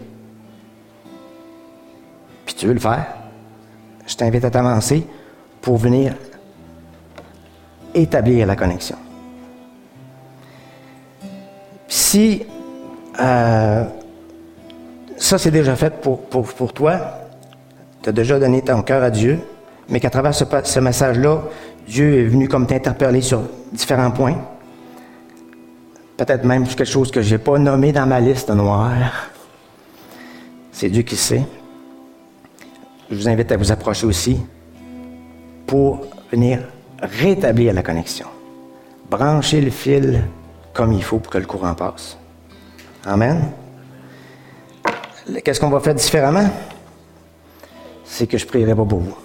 puis tu veux le faire, je t'invite à t'avancer pour venir établir la connexion. Si euh, ça, c'est déjà fait pour, pour, toi. Tu as déjà donné ton cœur à Dieu, mais qu'à travers ce, message-là, Dieu est venu comme t'interpeller sur différents points. Peut-être même sur quelque chose que je n'ai pas nommé dans ma liste noire. C'est Dieu qui sait. je vous invite à vous approcher aussi pour venir rétablir la connexion. Brancher le fil comme il faut pour que le courant passe. Amen. Qu'est-ce qu'on va faire différemment? C'est que je prierai pas pour vous.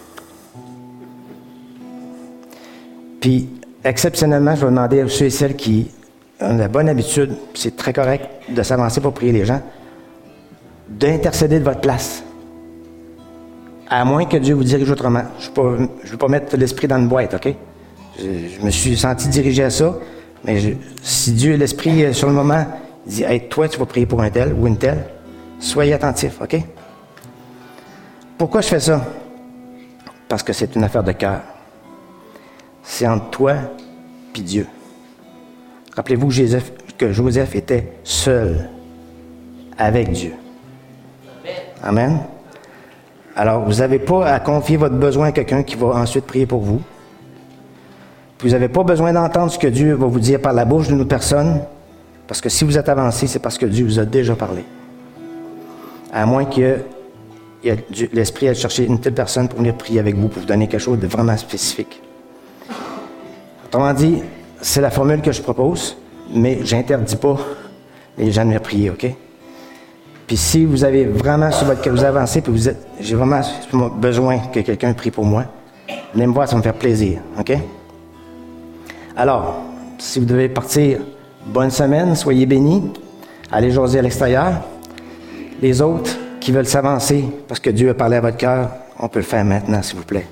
Puis, exceptionnellement, je vais demander à ceux et celles qui ont la bonne habitude, c'est très correct de s'avancer pour prier les gens, d'intercéder de votre place. À moins que Dieu vous dirige autrement. Je ne veux pas mettre l'esprit dans une boîte, OK? Je, me suis senti dirigé à ça, mais si Dieu, l'esprit, sur le moment, dit Hey, toi, tu vas prier pour un tel ou une telle, soyez attentif, OK? Pourquoi je fais ça? Parce que c'est une affaire de cœur. C'est entre toi et Dieu. Rappelez-vous que Joseph était seul avec Dieu. Amen. Alors, vous n'avez pas à confier votre besoin à quelqu'un qui va ensuite prier pour vous. Vous n'avez pas besoin d'entendre ce que Dieu va vous dire par la bouche d'une autre personne, parce que si vous êtes avancé, c'est parce que Dieu vous a déjà parlé. À moins que l'Esprit aille chercher une telle personne pour venir prier avec vous, pour vous donner quelque chose de vraiment spécifique. Autrement dit, c'est la formule que je propose, mais j'interdis pas les gens de venir prier, OK? Puis si vous avez vraiment sur votre vous avancez, puis vous êtes, j'ai vraiment besoin que quelqu'un prie pour moi, venez me voir, ça me faire plaisir, OK? Alors, si vous devez partir, bonne semaine, soyez bénis, allez jaser à l'extérieur. Les autres qui veulent s'avancer parce que Dieu a parlé à votre cœur, on peut le faire maintenant, s'il vous plaît.